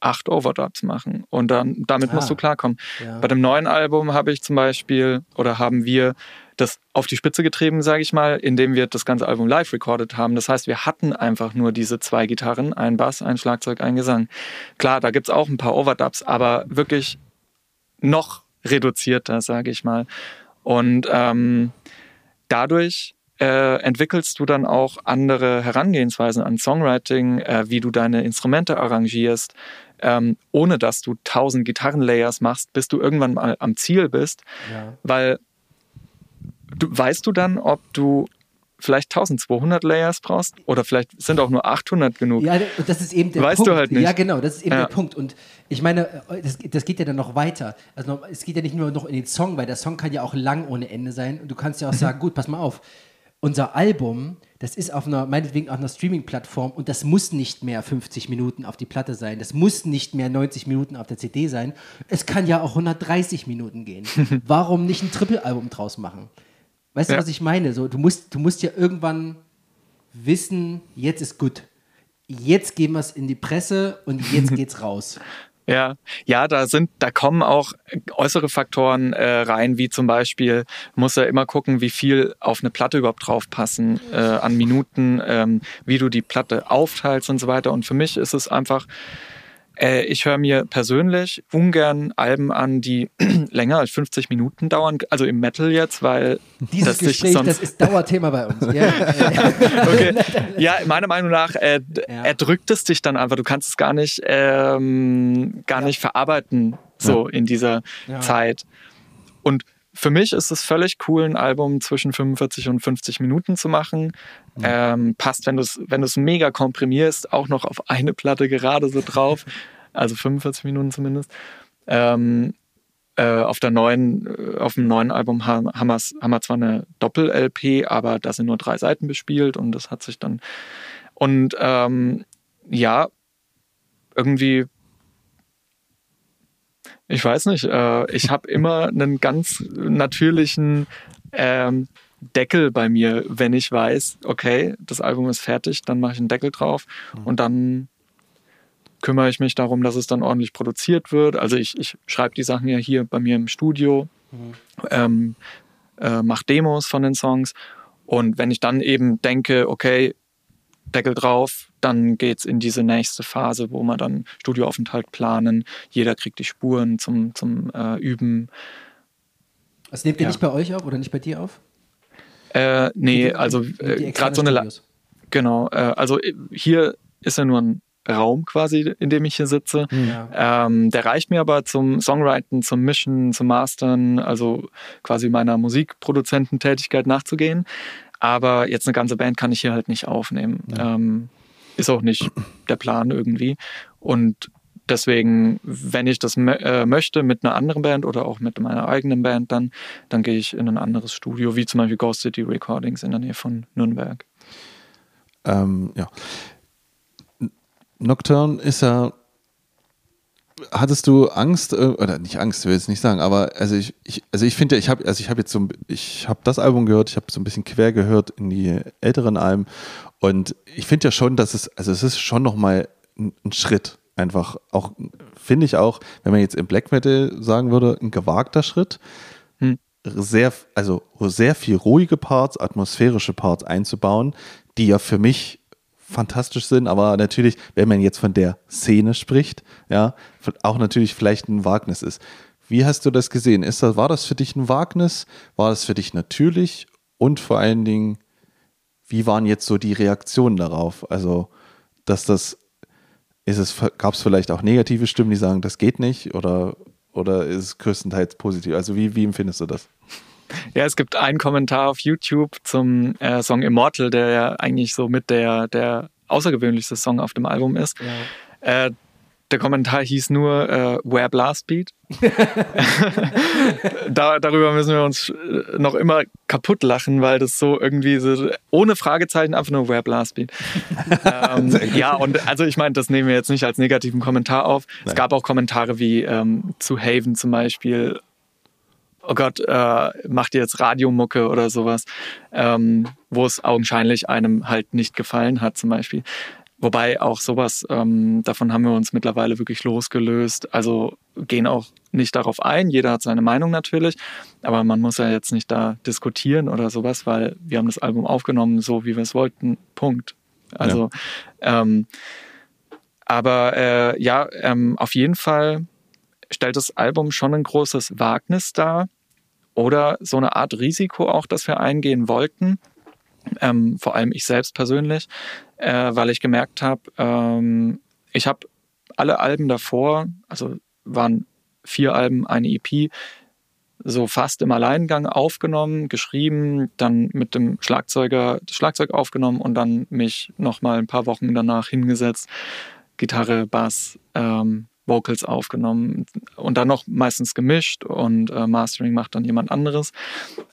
C: acht Overdubs machen und dann damit ah, musst du klarkommen. Ja. Bei dem neuen Album habe ich zum Beispiel oder haben wir das auf die Spitze getrieben, sage ich mal, indem wir das ganze Album live recorded haben. Das heißt, wir hatten einfach nur diese zwei Gitarren, ein Bass, ein Schlagzeug, ein Gesang. Klar, da gibt es auch ein paar Overdubs, aber wirklich noch reduzierter, sage ich mal. Und ähm, dadurch äh, entwickelst du dann auch andere Herangehensweisen an Songwriting, äh, wie du deine Instrumente arrangierst, ähm, ohne dass du tausend Gitarrenlayers machst, bis du irgendwann mal am Ziel bist. Ja. Weil Du, weißt du dann, ob du vielleicht 1200 Layers brauchst oder vielleicht sind auch nur 800 genug.
B: Ja, das ist eben der
C: weißt
B: Punkt.
C: du halt nicht.
B: Ja, genau, das ist eben ja. der Punkt. Und ich meine, das, das, geht ja dann noch weiter. Also es geht ja nicht nur noch in den Song, weil der Song kann ja auch lang ohne Ende sein. Und du kannst ja auch sagen, gut, pass mal auf, unser Album, das ist auf einer, meinetwegen auf einer Streaming-Plattform und das muss nicht mehr 50 Minuten auf die Platte sein. Das muss nicht mehr 90 Minuten auf der CD sein. Es kann ja auch 130 Minuten gehen. Warum nicht ein Triple-Album draus machen? Weißt ja. du, was ich meine? So, du, musst, du musst ja irgendwann wissen, jetzt ist gut. Jetzt gehen wir es in die Presse und jetzt geht's raus.
C: Ja, ja, da sind, da kommen auch äußere Faktoren äh, rein, wie zum Beispiel muss er immer gucken, wie viel auf eine Platte überhaupt draufpassen äh, an Minuten, ähm, wie du die Platte aufteilst und so weiter. Und für mich ist es einfach äh, ich höre mir persönlich ungern Alben an, die länger als 50 Minuten dauern, also im Metal jetzt, weil
B: dieses das Gespräch, das ist Dauerthema bei uns. Ja,
C: okay. ja meiner Meinung nach äh, ja. erdrückt es dich dann einfach. Du kannst es gar nicht, ähm, gar ja. nicht verarbeiten so in dieser Zeit. Und für mich ist es völlig cool, ein Album zwischen 45 und 50 Minuten zu machen. Mhm. Ähm, passt, wenn du es wenn mega komprimierst, auch noch auf eine Platte gerade so drauf. also 45 Minuten zumindest. Ähm, äh, auf der neuen, äh, auf dem neuen Album haben, haben, haben wir zwar eine Doppel-LP, aber da sind nur drei Seiten bespielt und das hat sich dann. Und ähm, ja, irgendwie ich weiß nicht. Äh, ich habe immer einen ganz natürlichen ähm, Deckel bei mir, wenn ich weiß, okay, das Album ist fertig, dann mache ich einen Deckel drauf mhm. und dann kümmere ich mich darum, dass es dann ordentlich produziert wird. Also ich, ich schreibe die Sachen ja hier bei mir im Studio, mhm. ähm, äh, mache Demos von den Songs und wenn ich dann eben denke, okay, Deckel drauf, dann geht es in diese nächste Phase, wo wir dann Studioaufenthalt planen. Jeder kriegt die Spuren zum, zum äh, Üben.
B: Das nehmt ihr ja. nicht bei euch auf oder nicht bei dir auf?
C: Äh, nee, die, also äh, gerade so eine. La genau, äh, also äh, hier ist ja nur ein Raum quasi, in dem ich hier sitze. Hm. Ja. Ähm, der reicht mir aber zum Songwriting, zum Mischen, zum Mastern, also quasi meiner Musikproduzententätigkeit nachzugehen. Aber jetzt eine ganze Band kann ich hier halt nicht aufnehmen. Ja. Ähm, ist auch nicht der Plan irgendwie. Und deswegen, wenn ich das äh, möchte mit einer anderen Band oder auch mit meiner eigenen Band, dann, dann gehe ich in ein anderes Studio, wie zum Beispiel Ghost City Recordings in der Nähe von Nürnberg.
A: Ähm, ja. Nocturne ist ja hattest du Angst äh, oder nicht Angst, will ich jetzt nicht sagen, aber also ich, ich also ich finde, ich habe also ich habe jetzt so ich habe das Album gehört, ich habe so ein bisschen quer gehört in die älteren Alben und ich finde ja schon, dass es also es ist schon noch mal ein, ein Schritt einfach auch finde ich auch, wenn man jetzt im Black Metal sagen würde, ein gewagter Schritt. Hm. Sehr also sehr viel ruhige Parts, atmosphärische Parts einzubauen, die ja für mich fantastisch sind, aber natürlich, wenn man jetzt von der Szene spricht, ja, auch natürlich vielleicht ein Wagnis ist. Wie hast du das gesehen? Ist das, war das für dich ein Wagnis? War das für dich natürlich? Und vor allen Dingen, wie waren jetzt so die Reaktionen darauf? Also, dass das, ist es, gab es vielleicht auch negative Stimmen, die sagen, das geht nicht? Oder, oder ist es größtenteils positiv? Also, wie, wie empfindest du das?
C: Ja, es gibt einen Kommentar auf YouTube zum äh, Song Immortal, der ja eigentlich so mit der, der außergewöhnlichste Song auf dem Album ist. Ja. Äh, der Kommentar hieß nur äh, Where Blast Beat. da, darüber müssen wir uns äh, noch immer kaputt lachen, weil das so irgendwie so ohne Fragezeichen einfach nur Where Blast Beat. ähm, ja, und also ich meine, das nehmen wir jetzt nicht als negativen Kommentar auf. Nein. Es gab auch Kommentare wie ähm, zu Haven zum Beispiel oh Gott, äh, macht ihr jetzt Radiomucke oder sowas, ähm, wo es augenscheinlich einem halt nicht gefallen hat zum Beispiel. Wobei auch sowas, ähm, davon haben wir uns mittlerweile wirklich losgelöst. Also gehen auch nicht darauf ein. Jeder hat seine Meinung natürlich. Aber man muss ja jetzt nicht da diskutieren oder sowas, weil wir haben das Album aufgenommen, so wie wir es wollten. Punkt. Also, ja. ähm, aber äh, ja, ähm, auf jeden Fall stellt das Album schon ein großes Wagnis dar oder so eine Art Risiko auch, das wir eingehen wollten. Ähm, vor allem ich selbst persönlich, äh, weil ich gemerkt habe, ähm, ich habe alle Alben davor, also waren vier Alben, eine EP, so fast im Alleingang aufgenommen, geschrieben, dann mit dem Schlagzeuger das Schlagzeug aufgenommen und dann mich nochmal ein paar Wochen danach hingesetzt, Gitarre, Bass, ähm, Vocals aufgenommen und dann noch meistens gemischt und äh, Mastering macht dann jemand anderes.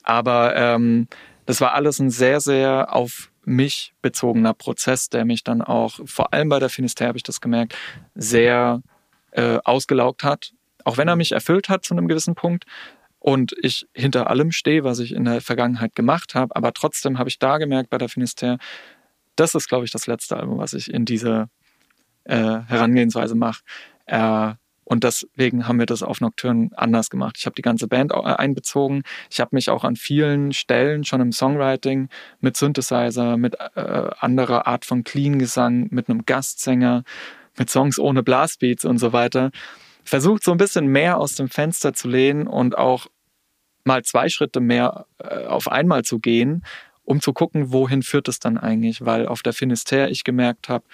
C: Aber ähm, das war alles ein sehr, sehr auf mich bezogener Prozess, der mich dann auch, vor allem bei der Finisterre habe ich das gemerkt, sehr äh, ausgelaugt hat. Auch wenn er mich erfüllt hat zu einem gewissen Punkt und ich hinter allem stehe, was ich in der Vergangenheit gemacht habe, aber trotzdem habe ich da gemerkt bei der Finisterre, das ist, glaube ich, das letzte Album, was ich in dieser äh, Herangehensweise mache. Äh, und deswegen haben wir das auf Nocturne anders gemacht. Ich habe die ganze Band äh, einbezogen. Ich habe mich auch an vielen Stellen schon im Songwriting mit Synthesizer, mit äh, anderer Art von Clean-Gesang, mit einem Gastsänger, mit Songs ohne Blastbeats und so weiter, versucht so ein bisschen mehr aus dem Fenster zu lehnen und auch mal zwei Schritte mehr äh, auf einmal zu gehen, um zu gucken, wohin führt es dann eigentlich. Weil auf der Finisterre ich gemerkt habe,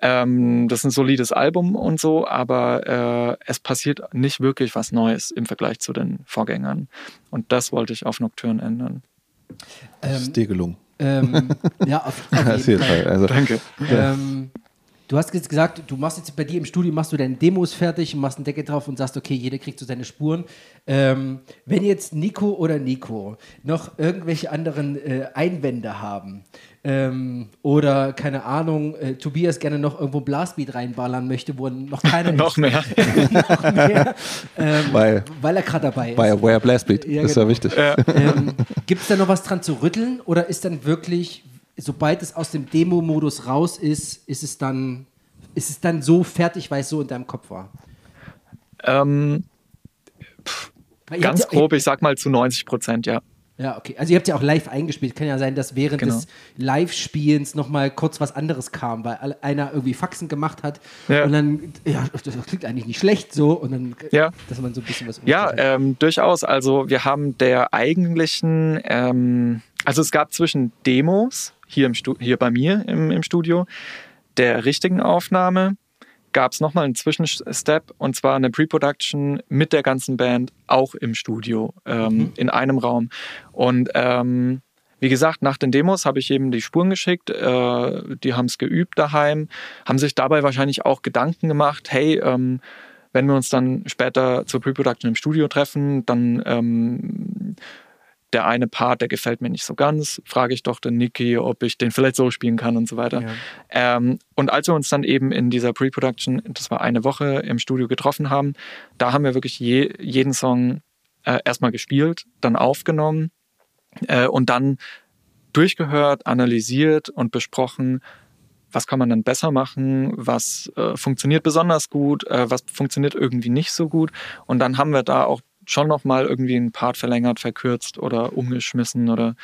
C: Ähm, das ist ein solides Album und so, aber äh, es passiert nicht wirklich was Neues im Vergleich zu den Vorgängern. Und das wollte ich auf Nocturne ändern.
A: Das ist dir gelungen.
B: Ähm, ja, auf, auf
A: Auf
B: jeden Fall.
A: Also,
C: Danke.
B: Ähm, du hast jetzt gesagt, du machst jetzt bei dir im Studio, machst du deine Demos fertig und machst einen Deckel drauf und sagst, okay, jeder kriegt so seine Spuren. Ähm, wenn jetzt Nico oder Nico noch irgendwelche anderen äh, Einwände haben ähm, oder, keine Ahnung, äh, Tobias gerne noch irgendwo Blastbeat reinballern möchte, wo noch keiner
C: Noch mehr.
B: noch mehr ähm,
A: Weil-
B: weil er gerade dabei ist.
A: Bei Aware Blastbeat,
B: Ja,
A: das ist ja
B: genau.
A: wichtig.
B: ähm, Gibt es da noch was dran zu rütteln oder ist dann wirklich, sobald es aus dem Demo-Modus raus ist, ist es dann, ist es dann so fertig, weil es so in deinem Kopf war?
C: Ähm,
B: habt
C: ganz
B: ja,
C: grob, ich sag mal zu 90 Prozent, ja.
B: Ja, okay. Also ihr habt ja auch live eingespielt. Kann ja sein, dass während
C: Genau.
B: des Live-Spielens nochmal kurz was anderes kam, weil einer irgendwie Faxen gemacht hat
C: Ja.
B: und dann, ja, das klingt eigentlich nicht schlecht so und dann,
C: Ja.
B: dass man so ein bisschen was
C: Ja, ähm, durchaus. Also wir haben der eigentlichen, ähm, also es gab zwischen Demos hier, im Stu hier bei mir im, im Studio, der richtigen Aufnahme, gab es nochmal einen Zwischenstep und zwar eine Pre-Production mit der ganzen Band auch im Studio, ähm, in einem Raum. Und ähm, wie gesagt, nach den Demos habe ich eben die Spuren geschickt, äh, die haben es geübt daheim, haben sich dabei wahrscheinlich auch Gedanken gemacht, hey, ähm, wenn wir uns dann später zur Pre-Production im Studio treffen, dann ähm, der eine Part, der gefällt mir nicht so ganz, frage ich doch den Niki, ob ich den vielleicht so spielen kann und so weiter.
B: Ja.
C: Ähm, und als wir uns dann eben in dieser Pre-Production, das war eine Woche im Studio getroffen haben, da haben wir wirklich je, jeden Song äh, erstmal gespielt, dann aufgenommen äh, und dann durchgehört, analysiert und besprochen, was kann man dann besser machen, was äh, funktioniert besonders gut, äh, was funktioniert irgendwie nicht so gut. Und dann haben wir da auch schon nochmal irgendwie einen Part verlängert, verkürzt oder umgeschmissen oder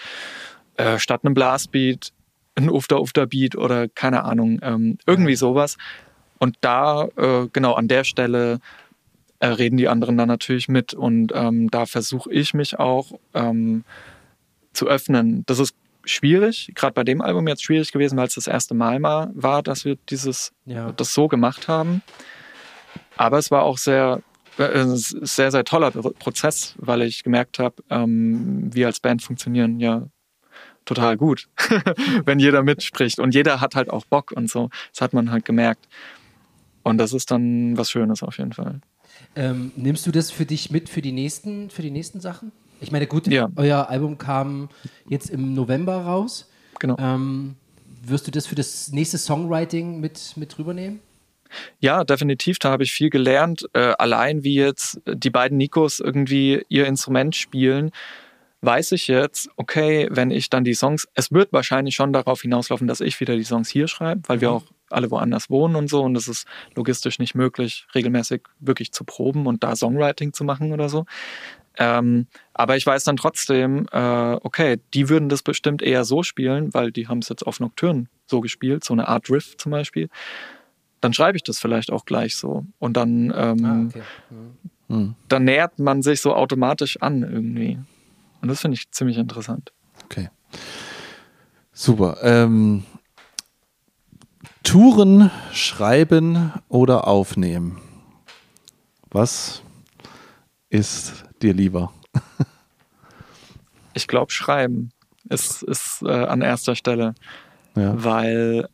C: äh, statt einem Blastbeat ein Ufter-Ufter-Beat oder keine Ahnung, ähm, irgendwie sowas. Und da, äh, genau an der Stelle, äh, reden die anderen dann natürlich mit und ähm, da versuche ich mich auch ähm, zu öffnen. Das ist schwierig, gerade bei dem Album jetzt schwierig gewesen, weil es das erste Mal mal war, dass wir dieses,
B: Ja.
C: das so gemacht haben. Aber es war auch sehr, äh, sehr, sehr toller Prozess, weil ich gemerkt habe, ähm, wir als Band funktionieren ja total gut, wenn jeder mitspricht und jeder hat halt auch Bock und so. Das hat man halt gemerkt. Und das ist dann was Schönes auf jeden Fall.
B: Ähm, nimmst du das für dich mit für die nächsten, für die nächsten Sachen? Ich meine, gut,
C: Ja.
B: euer Album kam jetzt im November raus.
C: Genau.
B: Ähm, wirst du das für das nächste Songwriting mit, mit rübernehmen?
C: Ja, definitiv. Da habe ich viel gelernt. Äh, allein wie jetzt die beiden Nikos irgendwie ihr Instrument spielen, weiß ich jetzt, okay, wenn ich dann die Songs, es wird wahrscheinlich schon darauf hinauslaufen, dass ich wieder die Songs hier schreibe, weil wir auch alle woanders wohnen und so und es ist logistisch nicht möglich, regelmäßig wirklich zu proben und da Songwriting zu machen oder so. Ähm, aber ich weiß dann trotzdem, äh, okay, die würden das bestimmt eher so spielen, weil die haben es jetzt auf Nocturne so gespielt, so eine Art Riff zum Beispiel. Dann schreibe ich das vielleicht auch gleich so. Und dann, ähm,
B: Ah, okay. Mhm.
C: dann nähert man sich so automatisch an irgendwie. Und das finde ich ziemlich interessant.
A: Okay. Super. Ähm, Touren schreiben oder aufnehmen. Was ist dir lieber?
C: Ich glaube, schreiben ist, ist äh, an erster Stelle,
A: Ja.
C: weil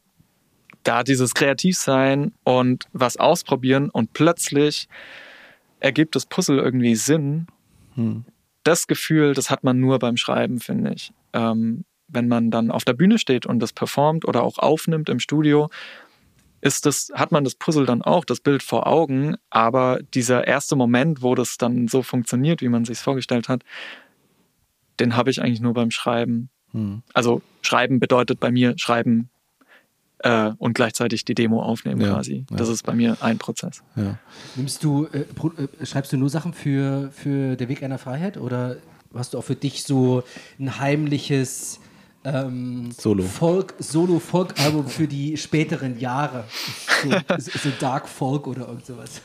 C: da dieses Kreativsein und was ausprobieren und plötzlich ergibt das Puzzle irgendwie Sinn.
A: Hm.
C: Das Gefühl, das hat man nur beim Schreiben, finde ich. Ähm, wenn man dann auf der Bühne steht und das performt oder auch aufnimmt im Studio, ist das, hat man das Puzzle dann auch, das Bild vor Augen, aber dieser erste Moment, wo das dann so funktioniert, wie man sich vorgestellt hat, den habe ich eigentlich nur beim Schreiben.
A: Hm.
C: Also Schreiben bedeutet bei mir Schreiben äh, und gleichzeitig die Demo aufnehmen
A: Ja,
C: quasi.
A: ja.
C: Das ist bei mir ein Prozess.
A: Ja.
B: Nimmst du, äh, pro- äh, schreibst du nur Sachen für, für Der Weg einer Freiheit oder hast du auch für dich so ein heimliches ähm,
A: Solo.
B: Folk, Solo-Folk-Album für die späteren Jahre? So, so Dark Folk oder irgend sowas.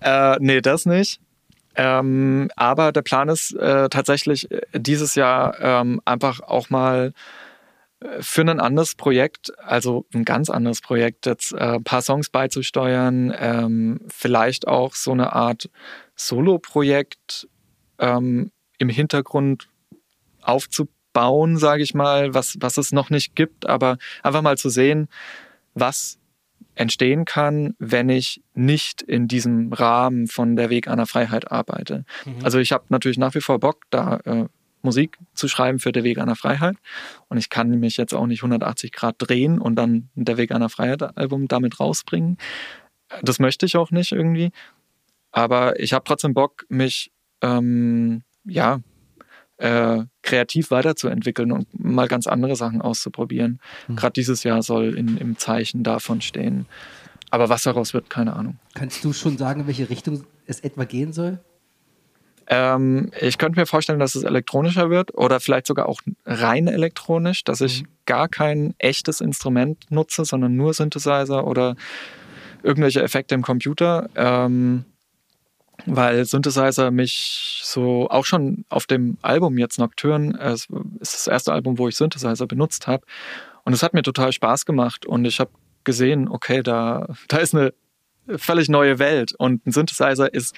C: Äh, nee, das nicht. Ähm, aber der Plan ist äh, tatsächlich äh, dieses Jahr ähm, einfach auch mal für ein anderes Projekt, also ein ganz anderes Projekt, jetzt äh, ein paar Songs beizusteuern, ähm, vielleicht auch so eine Art Solo-Projekt ähm, im Hintergrund aufzubauen, sage ich mal, was, was es noch nicht gibt, aber einfach mal zu sehen, was entstehen kann, wenn ich nicht in diesem Rahmen von der Weg einer Freiheit arbeite. Mhm. Also ich habe natürlich nach wie vor Bock, da äh, Musik zu schreiben für der Weg einer Freiheit. Und ich kann mich jetzt auch nicht 180 Grad drehen und dann der Weg einer Freiheit Album damit rausbringen. Das möchte ich auch nicht irgendwie. Aber ich habe trotzdem Bock, mich ähm, ja äh, kreativ weiterzuentwickeln und mal ganz andere Sachen auszuprobieren. Mhm. Gerade dieses Jahr soll in, im Zeichen davon stehen. Aber was daraus wird, keine Ahnung.
B: Kannst du schon sagen, in welche Richtung es etwa gehen soll?
C: Ähm, ich könnte mir vorstellen, dass es elektronischer wird oder vielleicht sogar auch rein elektronisch, dass ich mhm. gar kein echtes Instrument nutze, sondern nur Synthesizer oder irgendwelche Effekte im Computer. Ähm, weil Synthesizer mich so auch schon auf dem Album jetzt Nocturne, es ist das erste Album, wo ich Synthesizer benutzt habe und es hat mir total Spaß gemacht und ich habe gesehen, okay, da, da ist eine völlig neue Welt und ein Synthesizer ist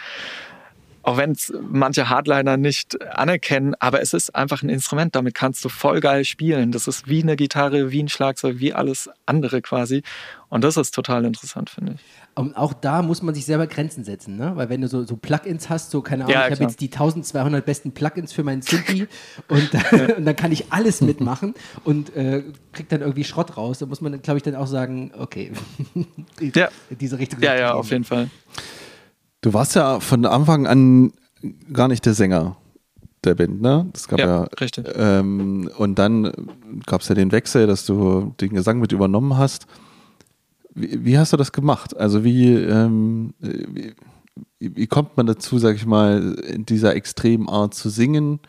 C: auch wenn es manche Hardliner nicht anerkennen, aber es ist einfach ein Instrument, damit kannst du voll geil spielen. Das ist wie eine Gitarre, wie ein Schlagzeug, wie alles andere quasi. Und das ist total interessant, finde ich.
B: Und auch da muss man sich selber Grenzen setzen, ne? Weil wenn du so, so Plugins hast, so keine Ahnung, ja, ich habe jetzt die 1200 besten Plugins für meinen Synthi und, und, dann kann ich alles mitmachen und äh, krieg dann irgendwie Schrott raus. Da muss man, glaube ich, dann auch sagen, okay,
C: ja. diese Richtung. Ja, ja, auf jeden Fall.
A: Du warst ja von Anfang an gar nicht der Sänger der Band, ne?
C: Das gab ja, ja richtig.
A: Ähm, und dann gab es ja den Wechsel, dass du den Gesang mit übernommen hast. Wie, wie hast du das gemacht? Also wie, ähm, wie, wie, kommt man dazu, sag ich mal, in dieser extremen Art zu singen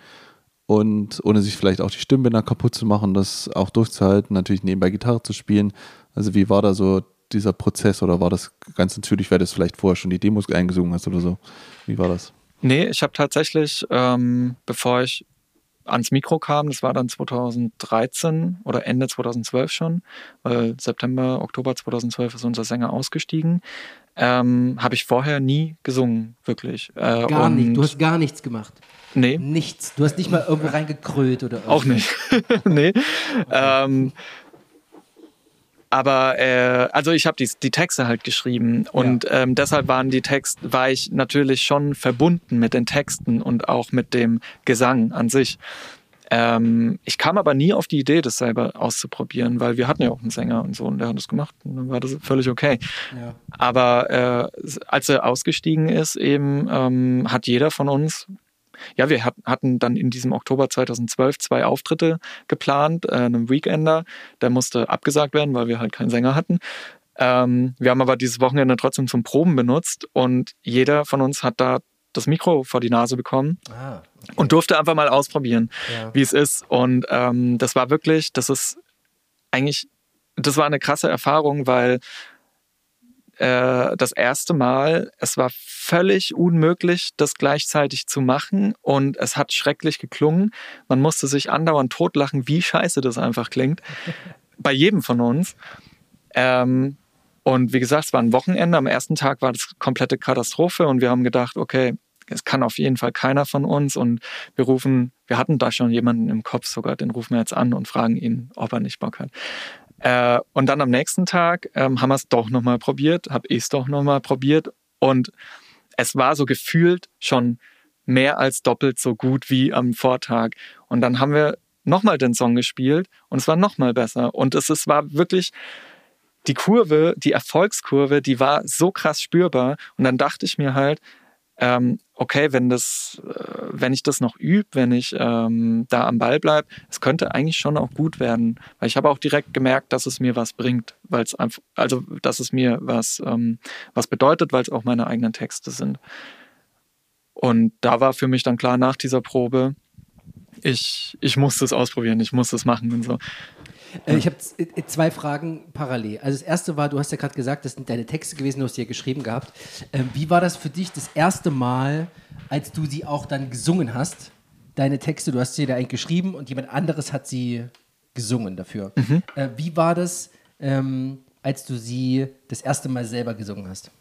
A: und ohne sich vielleicht auch die Stimmbänder kaputt zu machen, das auch durchzuhalten, natürlich nebenbei Gitarre zu spielen. Also wie war da so dieser Prozess oder war das ganz natürlich, weil du vielleicht vorher schon die Demos eingesungen hast oder so? Wie war das?
C: Nee, ich habe tatsächlich, ähm, bevor ich ans Mikro kam, das war dann 2013 oder Ende 2012 schon, weil September, Oktober 2012 ist unser Sänger ausgestiegen, ähm, habe ich vorher nie gesungen, wirklich.
B: Äh, gar nicht, du hast gar nichts gemacht.
C: Nee.
B: Nichts. Du hast nicht mal irgendwo reingekrölt oder
C: irgendwas. Auch nicht. nee. Okay. Ähm, aber äh, also ich habe die, die Texte halt geschrieben und ja. ähm, deshalb waren die Texte, war ich natürlich schon verbunden mit den Texten und auch mit dem Gesang an sich. Ähm, ich kam aber nie auf die Idee, das selber auszuprobieren, weil wir hatten ja auch einen Sänger und so und der hat das gemacht und dann war das völlig okay. Ja. Aber äh, als er ausgestiegen ist, eben ähm, hat jeder von uns ja, wir hatten dann in diesem Oktober 2012 zwei Auftritte geplant, äh, einem Weekender, der musste abgesagt werden, weil wir halt keinen Sänger hatten. Ähm, wir haben aber dieses Wochenende trotzdem zum Proben benutzt und jeder von uns hat da das Mikro vor die Nase bekommen ah, okay. und durfte einfach mal ausprobieren, ja. wie es ist. Und ähm, das war wirklich, das ist eigentlich, das war eine krasse Erfahrung, weil äh, das erste Mal. Es war völlig unmöglich, das gleichzeitig zu machen und es hat schrecklich geklungen. Man musste sich andauernd totlachen, wie scheiße das einfach klingt. Bei jedem von uns. Ähm, und wie gesagt, es war ein Wochenende. Am ersten Tag war das komplette Katastrophe und wir haben gedacht, okay, es kann auf jeden Fall keiner von uns und wir rufen, wir hatten da schon jemanden im Kopf sogar, den rufen wir jetzt an und fragen ihn, ob er nicht Bock hat. Äh, und dann am nächsten Tag ähm, haben wir es doch nochmal probiert, habe ich es doch nochmal probiert und es war so gefühlt schon mehr als doppelt so gut wie am Vortag. Und dann haben wir nochmal den Song gespielt und es war nochmal besser. Und es, es war wirklich die Kurve, die Erfolgskurve, die war so krass spürbar. Und dann dachte ich mir halt, ähm, okay, wenn das, äh, wenn ich das noch übe, wenn ich ähm, da am Ball bleibe, es könnte eigentlich schon auch gut werden. Weil ich habe auch direkt gemerkt, dass es mir was bringt, weil es einfach, also dass es mir was, ähm, was bedeutet, weil es auch meine eigenen Texte sind. Und da war für mich dann klar nach dieser Probe, ich, ich muss das ausprobieren, ich muss das machen und so.
B: Äh, ich habe äh, zwei Fragen parallel. Also das erste war, du hast ja gerade gesagt, das sind deine Texte gewesen, du hast sie ja geschrieben gehabt. Ähm, wie war das für dich das erste Mal, als du sie auch dann gesungen hast? Deine Texte, du hast sie da eigentlich geschrieben und jemand anderes hat sie gesungen dafür. Mhm. Äh, wie war das, ähm, als du sie das erste Mal selber gesungen hast?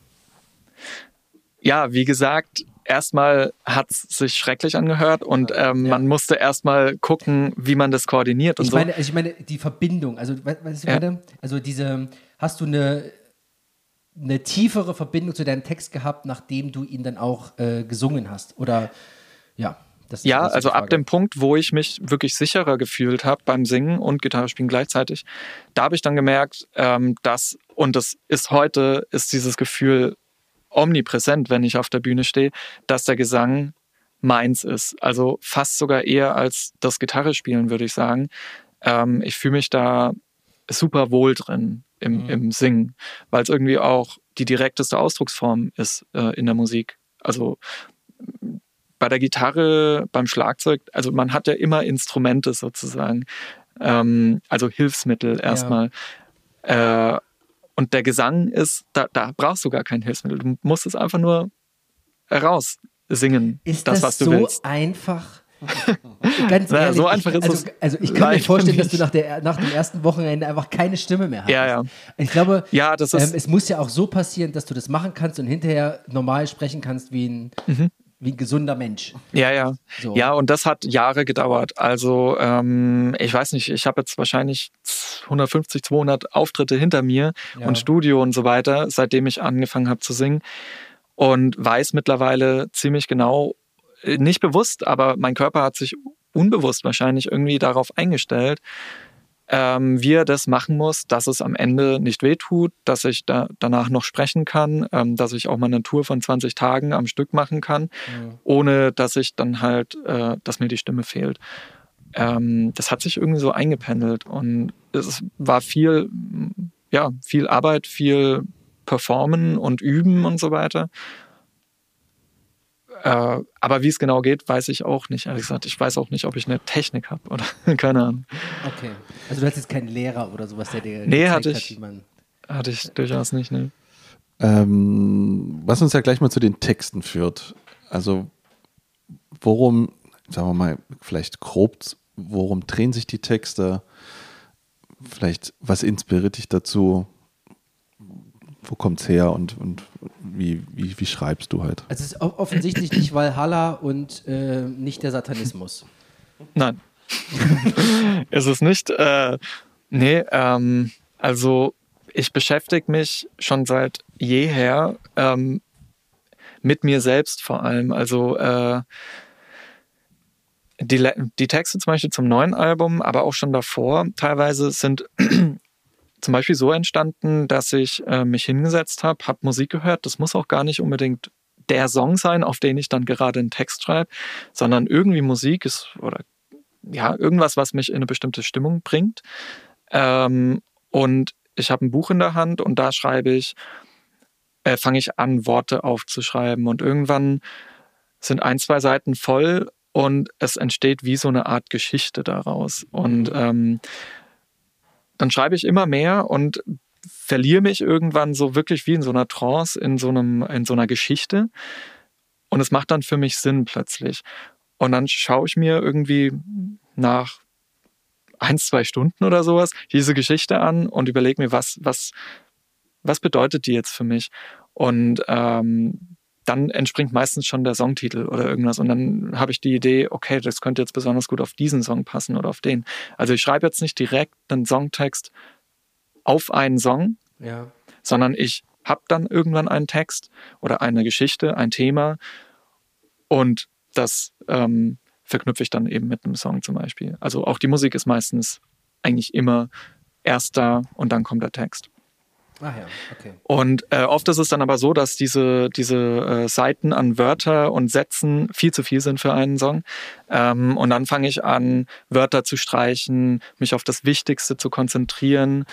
C: Ja, wie gesagt, erstmal hat es sich schrecklich angehört und ähm, ja. man musste erstmal gucken, wie man das koordiniert und
B: ich
C: so.
B: Meine, ich meine, die Verbindung, also was ich ja. meine, also diese, hast du eine, eine tiefere Verbindung zu deinem Text gehabt, nachdem du ihn dann auch äh, gesungen hast? Oder ja.
C: Das ja, also ab dem Punkt, wo ich mich wirklich sicherer gefühlt habe beim Singen und Gitarre spielen gleichzeitig, da habe ich dann gemerkt, ähm, dass, und das ist heute, ist dieses Gefühl omnipräsent, wenn ich auf der Bühne stehe, dass der Gesang meins ist. Also fast sogar eher als das Gitarre spielen, würde ich sagen. Ähm, ich fühle mich da super wohl drin im, mhm. im Singen, weil es irgendwie auch die direkteste Ausdrucksform ist äh, in der Musik. Also bei der Gitarre, beim Schlagzeug, also man hat ja immer Instrumente sozusagen, ähm, also Hilfsmittel erstmal. Ja. Äh, und der Gesang ist, da, da brauchst du gar kein Hilfsmittel. Du musst es einfach nur heraus singen.
B: Ist das, das was du so willst. einfach? Ganz ehrlich,
C: so einfach ist
B: also,
C: es.
B: Also ich kann mir vorstellen, dass du nach, der, nach dem ersten Wochenende einfach keine Stimme mehr hast.
C: Ja, ja.
B: Ich glaube,
C: ja, das ist,
B: ähm, es muss ja auch so passieren, dass du das machen kannst und hinterher normal sprechen kannst wie ein, mhm wie ein gesunder Mensch.
C: Ja, ja. So. Ja, und das hat Jahre gedauert. Also ähm, ich weiß nicht, ich habe jetzt wahrscheinlich 150, 200 Auftritte hinter mir ja. und Studio und so weiter, seitdem ich angefangen habe zu singen und weiß mittlerweile ziemlich genau, äh, nicht bewusst, aber mein Körper hat sich unbewusst wahrscheinlich irgendwie darauf eingestellt, ähm, wie er das machen muss, dass es am Ende nicht wehtut, dass ich da danach noch sprechen kann, ähm, dass ich auch mal eine Tour von 20 Tagen am Stück machen kann, ja. ohne dass ich dann halt, äh, dass mir die Stimme fehlt. Ähm, das hat sich irgendwie so eingependelt und es war viel, ja, viel Arbeit, viel Performen und Üben und so weiter. Äh, aber wie es genau geht, weiß ich auch nicht. Ehrlich gesagt, ich weiß auch nicht, ob ich eine Technik habe oder keine Ahnung.
B: Okay. Also du hast jetzt keinen Lehrer oder sowas, der dir
C: nee, hatte ich, hat, wie man. Hatte ich durchaus nicht, ne.
A: Ähm, was uns ja gleich mal zu den Texten führt. Also, worum, sagen wir mal, vielleicht grob, worum drehen sich die Texte? Vielleicht, was inspiriert dich dazu? Wo kommt es her und, und wie, wie, wie schreibst du halt?
B: Also es ist offensichtlich nicht Valhalla und äh, nicht der Satanismus.
C: Nein. ist es nicht. Äh, nee, ähm, also ich beschäftige mich schon seit jeher ähm, mit mir selbst vor allem. Also äh, die, die Texte zum Beispiel zum neuen Album, aber auch schon davor teilweise sind zum Beispiel so entstanden, dass ich äh, mich hingesetzt habe, habe Musik gehört. Das muss auch gar nicht unbedingt der Song sein, auf den ich dann gerade einen Text schreibe, sondern irgendwie Musik ist oder ja, irgendwas, was mich in eine bestimmte Stimmung bringt. Ähm, und ich habe ein Buch in der Hand und da schreibe ich, äh, fange ich an, Worte aufzuschreiben und irgendwann sind ein, zwei Seiten voll und es entsteht wie so eine Art Geschichte daraus. Und mhm. ähm, dann schreibe ich immer mehr und verliere mich irgendwann so wirklich wie in so einer Trance, in so, einem, in so einer Geschichte. Und es macht dann für mich Sinn plötzlich. Und dann schaue ich mir irgendwie nach ein, zwei Stunden oder sowas diese Geschichte an und überlege mir, was, was, was bedeutet die jetzt für mich? Und ähm, dann entspringt meistens schon der Songtitel oder irgendwas. Und dann habe ich die Idee, okay, das könnte jetzt besonders gut auf diesen Song passen oder auf den. Also ich schreibe jetzt nicht direkt einen Songtext auf einen Song,
B: ja.
C: sondern ich habe dann irgendwann einen Text oder eine Geschichte, ein Thema und das ähm, verknüpfe ich dann eben mit einem Song zum Beispiel. Also auch die Musik ist meistens eigentlich immer erst da und dann kommt der Text.
B: Ach ja, okay.
C: Und äh, oft ist es dann aber so, dass diese, diese äh, Seiten an Wörter und Sätzen viel zu viel sind für einen Song. Ähm, und dann fange ich an, Wörter zu streichen, mich auf das Wichtigste zu konzentrieren,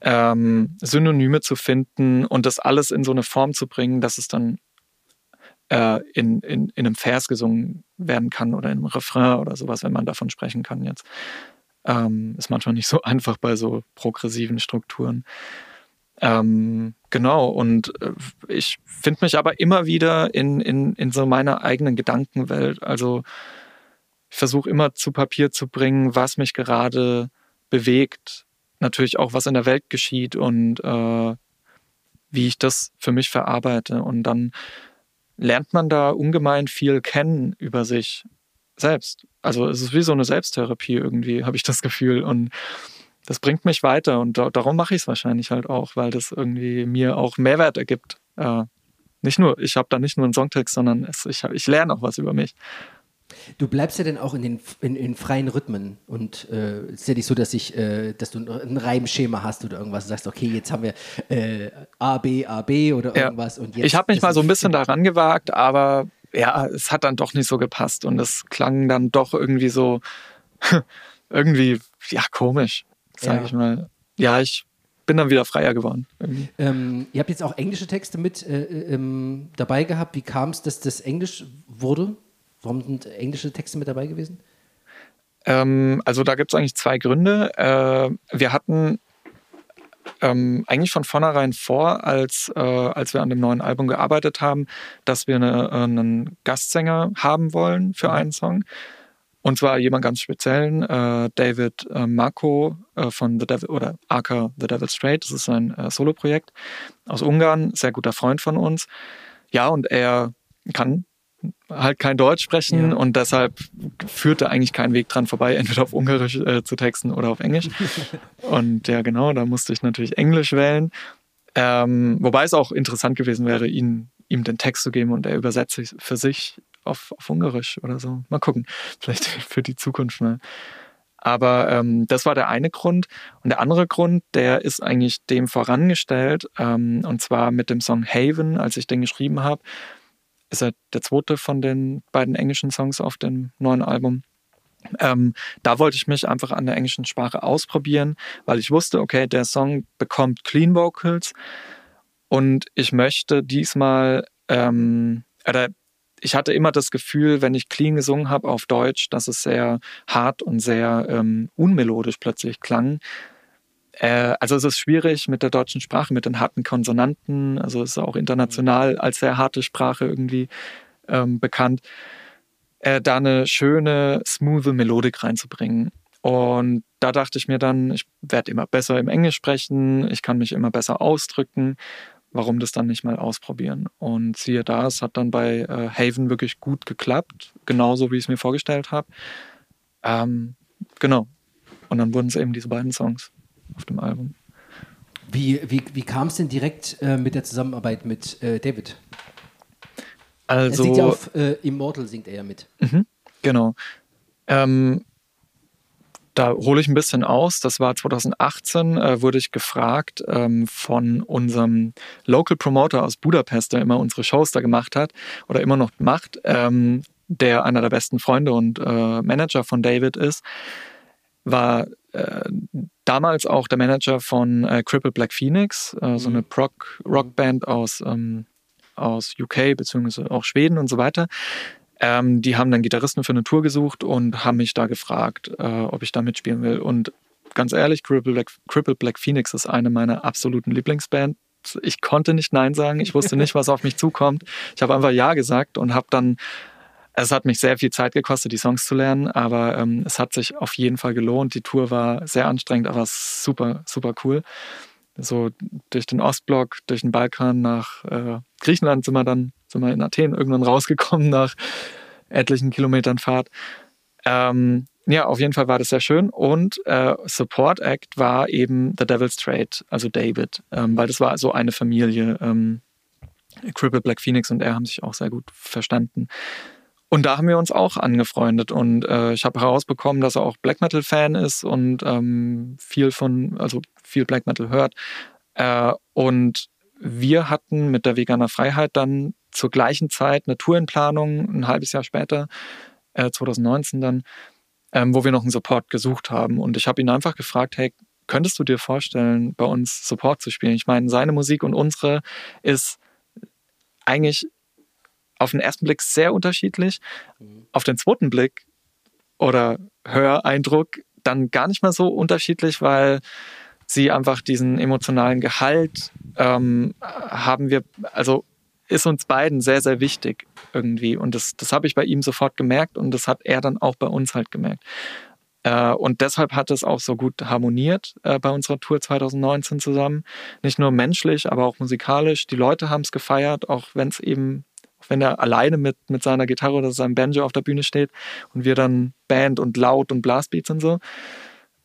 C: ähm, Synonyme zu finden und das alles in so eine Form zu bringen, dass es dann äh, in, in, in einem Vers gesungen werden kann oder in einem Refrain oder sowas, wenn man davon sprechen kann jetzt. Ähm, ist manchmal nicht so einfach bei so progressiven Strukturen. Ähm, genau, und äh, ich finde mich aber immer wieder in, in, in so meiner eigenen Gedankenwelt. Also ich versuche immer zu Papier zu bringen, was mich gerade bewegt, natürlich auch was in der Welt geschieht und äh, wie ich das für mich verarbeite. Und dann lernt man da ungemein viel kennen über sich selbst. Also es ist wie so eine Selbsttherapie irgendwie, habe ich das Gefühl. Und das bringt mich weiter und da, darum mache ich es wahrscheinlich halt auch, weil das irgendwie mir auch Mehrwert ergibt. Äh, nicht nur, ich habe da nicht nur einen Songtext, sondern es, ich, ich lerne auch was über mich.
B: Du bleibst ja dann auch in den in, in freien Rhythmen und äh, es ist ja nicht so, dass ich, äh, dass du ein Reimschema hast oder irgendwas und sagst, okay, jetzt haben wir äh, A, B, A, B oder irgendwas
C: ja.
B: und jetzt.
C: Ich habe mich mal so ein bisschen daran gewagt, aber ja, es hat dann doch nicht so gepasst und es klang dann doch irgendwie so, irgendwie, ja, komisch, sage ja. ich mal. Ja, ich bin dann wieder freier geworden.
B: Ähm, ihr habt jetzt auch englische Texte mit äh, ähm, dabei gehabt. Wie kam es, dass das Englisch wurde? Warum sind englische Texte mit dabei gewesen?
C: Ähm, also da gibt es eigentlich zwei Gründe. Äh, wir hatten ähm, eigentlich von vornherein vor, als, äh, als wir an dem neuen Album gearbeitet haben, dass wir eine, äh, einen Gastsänger haben wollen für mhm. einen Song. Und zwar jemand ganz speziellen, äh, David äh, Marco äh, von The Devil oder Aka The Devil Straight. Das ist ein äh, Solo-Projekt aus Ungarn, sehr guter Freund von uns. Ja, und er kann halt kein Deutsch sprechen ja. und deshalb führte eigentlich kein Weg dran vorbei, entweder auf Ungarisch äh, zu texten oder auf Englisch. und ja, genau, da musste ich natürlich Englisch wählen. Ähm, wobei es auch interessant gewesen wäre, ihn, ihm den Text zu geben und er übersetzt für sich auf, auf Ungarisch oder so. Mal gucken, vielleicht für die Zukunft mal. Aber ähm, das war der eine Grund. Und der andere Grund, der ist eigentlich dem vorangestellt. Ähm, und zwar mit dem Song Haven, als ich den geschrieben habe ist er der zweite von den beiden englischen Songs auf dem neuen Album. Ähm, da wollte ich mich einfach an der englischen Sprache ausprobieren, weil ich wusste, okay, der Song bekommt Clean Vocals und ich möchte diesmal, ähm, oder ich hatte immer das Gefühl, wenn ich clean gesungen habe auf Deutsch, dass es sehr hart und sehr ähm, unmelodisch plötzlich klang. Äh, also es ist schwierig mit der deutschen Sprache, mit den harten Konsonanten. Also es ist auch international als sehr harte Sprache irgendwie ähm, bekannt. Äh, da eine schöne, smooth Melodik reinzubringen. Und da dachte ich mir dann, ich werde immer besser im Englisch sprechen, ich kann mich immer besser ausdrücken. Warum das dann nicht mal ausprobieren? Und siehe da, es hat dann bei äh, Haven wirklich gut geklappt, genauso wie ich es mir vorgestellt habe. Ähm, genau. Und dann wurden es eben diese beiden Songs auf dem Album.
B: Wie, wie, wie kam es denn direkt äh, mit der Zusammenarbeit mit äh, David?
C: Also,
B: er singt ja auf äh, Immortal, singt er ja mit.
C: Mhm, genau. Ähm, da hole ich ein bisschen aus. Das war 2018, äh, wurde ich gefragt ähm, von unserem Local Promoter aus Budapest, der immer unsere Shows da gemacht hat oder immer noch macht, ähm, der einer der besten Freunde und äh, Manager von David ist, war äh, damals auch der Manager von äh, Cripple Black Phoenix, äh, mhm. so eine Proc Rockband aus, ähm, aus UK beziehungsweise auch Schweden und so weiter. Ähm, die haben dann Gitarristen für eine Tour gesucht und haben mich da gefragt, äh, ob ich da mitspielen will. Und ganz ehrlich, Cripple Black, Cripple Black Phoenix ist eine meiner absoluten Lieblingsbands. Ich konnte nicht Nein sagen. Ich wusste nicht, was auf mich zukommt. Ich habe einfach Ja gesagt und habe dann es hat mich sehr viel Zeit gekostet, die Songs zu lernen, aber ähm, es hat sich auf jeden Fall gelohnt. Die Tour war sehr anstrengend, aber super, super cool. So durch den Ostblock, durch den Balkan nach äh, Griechenland sind wir dann, sind wir in Athen irgendwann rausgekommen nach etlichen Kilometern Fahrt. Ähm, ja, auf jeden Fall war das sehr schön. Und äh, Support Act war eben The Devil's Trade, also David, ähm, weil das war so eine Familie. Ähm, Cripple Black Phoenix und er haben sich auch sehr gut verstanden. Und da haben wir uns auch angefreundet und äh, ich habe herausbekommen, dass er auch Black Metal Fan ist und ähm, viel von, also viel Black Metal hört. Äh, und wir hatten mit der Veganer Freiheit dann zur gleichen Zeit eine Tour in Planung, ein halbes Jahr später, äh, 2019 dann, ähm, wo wir noch einen Support gesucht haben. Und ich habe ihn einfach gefragt, hey, könntest du dir vorstellen, bei uns Support zu spielen? Ich meine, seine Musik und unsere ist eigentlich auf den ersten Blick sehr unterschiedlich, mhm. auf den zweiten Blick oder Höreindruck dann gar nicht mal so unterschiedlich, weil sie einfach diesen emotionalen Gehalt ähm, haben wir, also ist uns beiden sehr, sehr wichtig irgendwie. Und das, das habe ich bei ihm sofort gemerkt und das hat er dann auch bei uns halt gemerkt. Äh, und deshalb hat es auch so gut harmoniert äh, bei unserer Tour 2019 zusammen. Nicht nur menschlich, aber auch musikalisch. Die Leute haben es gefeiert, auch wenn es eben, wenn er alleine mit, mit seiner Gitarre oder seinem Banjo auf der Bühne steht und wir dann Band und Laut und Blastbeats und so.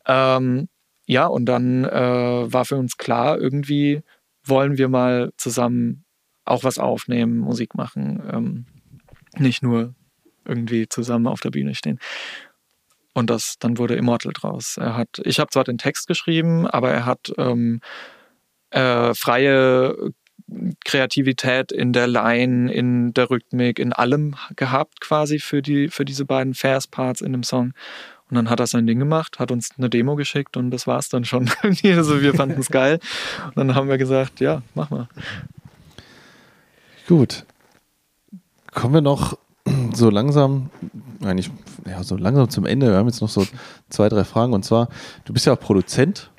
C: Ähm, ja, und dann äh, war für uns klar, irgendwie wollen wir mal zusammen auch was aufnehmen, Musik machen, ähm, nicht nur irgendwie zusammen auf der Bühne stehen. Und das, dann wurde Immortal draus. Er hat, ich habe zwar den Text geschrieben, aber er hat ähm, äh, freie Kreativität in der Line, in der Rhythmik, in allem gehabt quasi für die für diese beiden Vers-Parts in dem Song. Und dann hat er sein Ding gemacht, hat uns eine Demo geschickt und das war es dann schon. also wir fanden es geil. Und dann haben wir gesagt, ja, mach mal.
A: Gut. Kommen wir noch so langsam, eigentlich, ja, so langsam zum Ende. Wir haben jetzt noch so zwei, drei Fragen. Und zwar, du bist ja auch Produzent.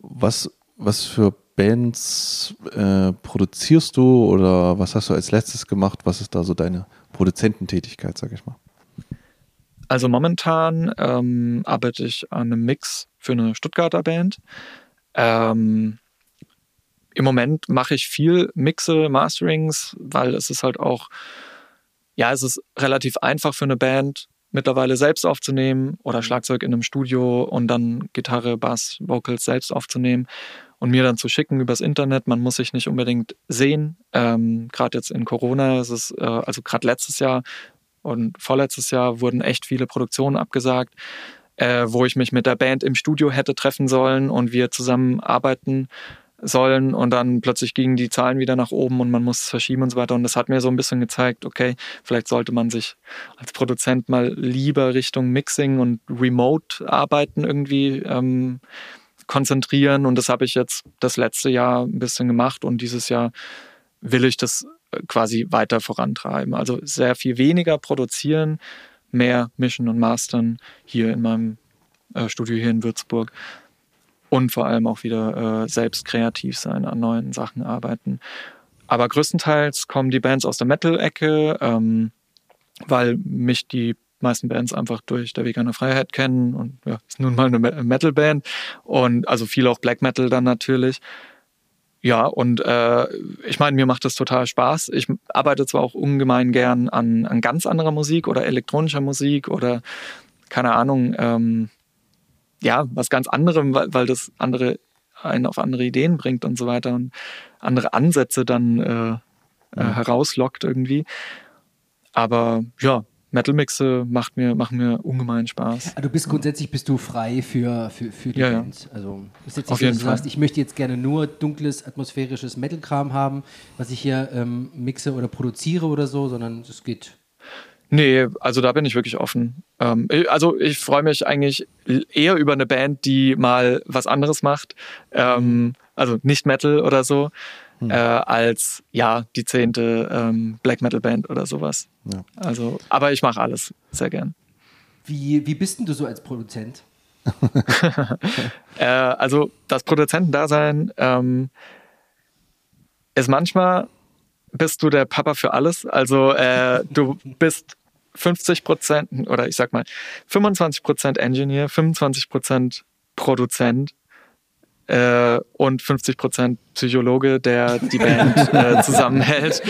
A: Was, was für Bands äh, produzierst du oder was hast du als letztes gemacht? Was ist da so deine Produzententätigkeit, sag ich mal?
C: Also momentan ähm, arbeite ich an einem Mix für eine Stuttgarter Band. Ähm, Im Moment mache ich viel Mixe, Masterings, weil es ist halt auch ja, es ist relativ einfach für eine Band mittlerweile selbst aufzunehmen oder mhm. Schlagzeug in einem Studio und dann Gitarre, Bass, Vocals selbst aufzunehmen und mir dann zu schicken übers Internet. Man muss sich nicht unbedingt sehen. Ähm, gerade jetzt in Corona ist es, äh, also gerade letztes Jahr und vorletztes Jahr wurden echt viele Produktionen abgesagt, äh, wo ich mich mit der Band im Studio hätte treffen sollen und wir zusammen arbeiten sollen und dann plötzlich gingen die Zahlen wieder nach oben und man muss es verschieben und so weiter. Und das hat mir so ein bisschen gezeigt, okay, vielleicht sollte man sich als Produzent mal lieber Richtung Mixing und Remote arbeiten irgendwie ähm, konzentrieren. Und das habe ich jetzt das letzte Jahr ein bisschen gemacht und dieses Jahr will ich das äh, quasi weiter vorantreiben. Also sehr viel weniger produzieren, mehr mischen und mastern hier in meinem äh, Studio hier in Würzburg und vor allem auch wieder äh, selbst kreativ sein, an neuen Sachen arbeiten. Aber größtenteils kommen die Bands aus der Metal-Ecke, ähm, weil mich die meisten Bands einfach durch der Weg einer Freiheit kennen und ja, ist nun mal eine Metal-Band und also viel auch Black Metal dann natürlich. Ja, und äh, ich meine, mir macht das total Spaß. Ich arbeite zwar auch ungemein gern an, an ganz anderer Musik oder elektronischer Musik oder keine Ahnung, ähm, ja, was ganz anderem, weil, weil das andere einen auf andere Ideen bringt und so weiter und andere Ansätze dann äh, äh, herauslockt irgendwie. Aber ja, Metal-Mixe macht mir, machen mir ungemein Spaß.
B: Ah, du bist grundsätzlich bist du frei für, für, für die
C: ja,
B: Band. Ja. Also ist jetzt
C: jeden
B: so, du
C: Fall.
B: sagst, ich möchte jetzt gerne nur dunkles, atmosphärisches Metal-Kram haben, was ich hier ähm, mixe oder produziere oder so, sondern es geht
C: Nee, also da bin ich wirklich offen. Ähm, also ich freue mich eigentlich eher über eine Band, die mal was anderes macht, ähm, also nicht Metal oder so, hm. äh, als ja die zehnte ähm, Black Metal Band oder sowas. Ja. Also, aber ich mache alles sehr gern.
B: Wie, wie bist denn du so als Produzent?
C: äh, also das Produzentendasein ähm, ist manchmal bist du der Papa für alles. Also äh, du bist 50 Prozent oder ich sag mal 25 Prozent Engineer, 25 Prozent Produzent äh, und 50 Prozent Psychologe, der die Band äh, zusammenhält,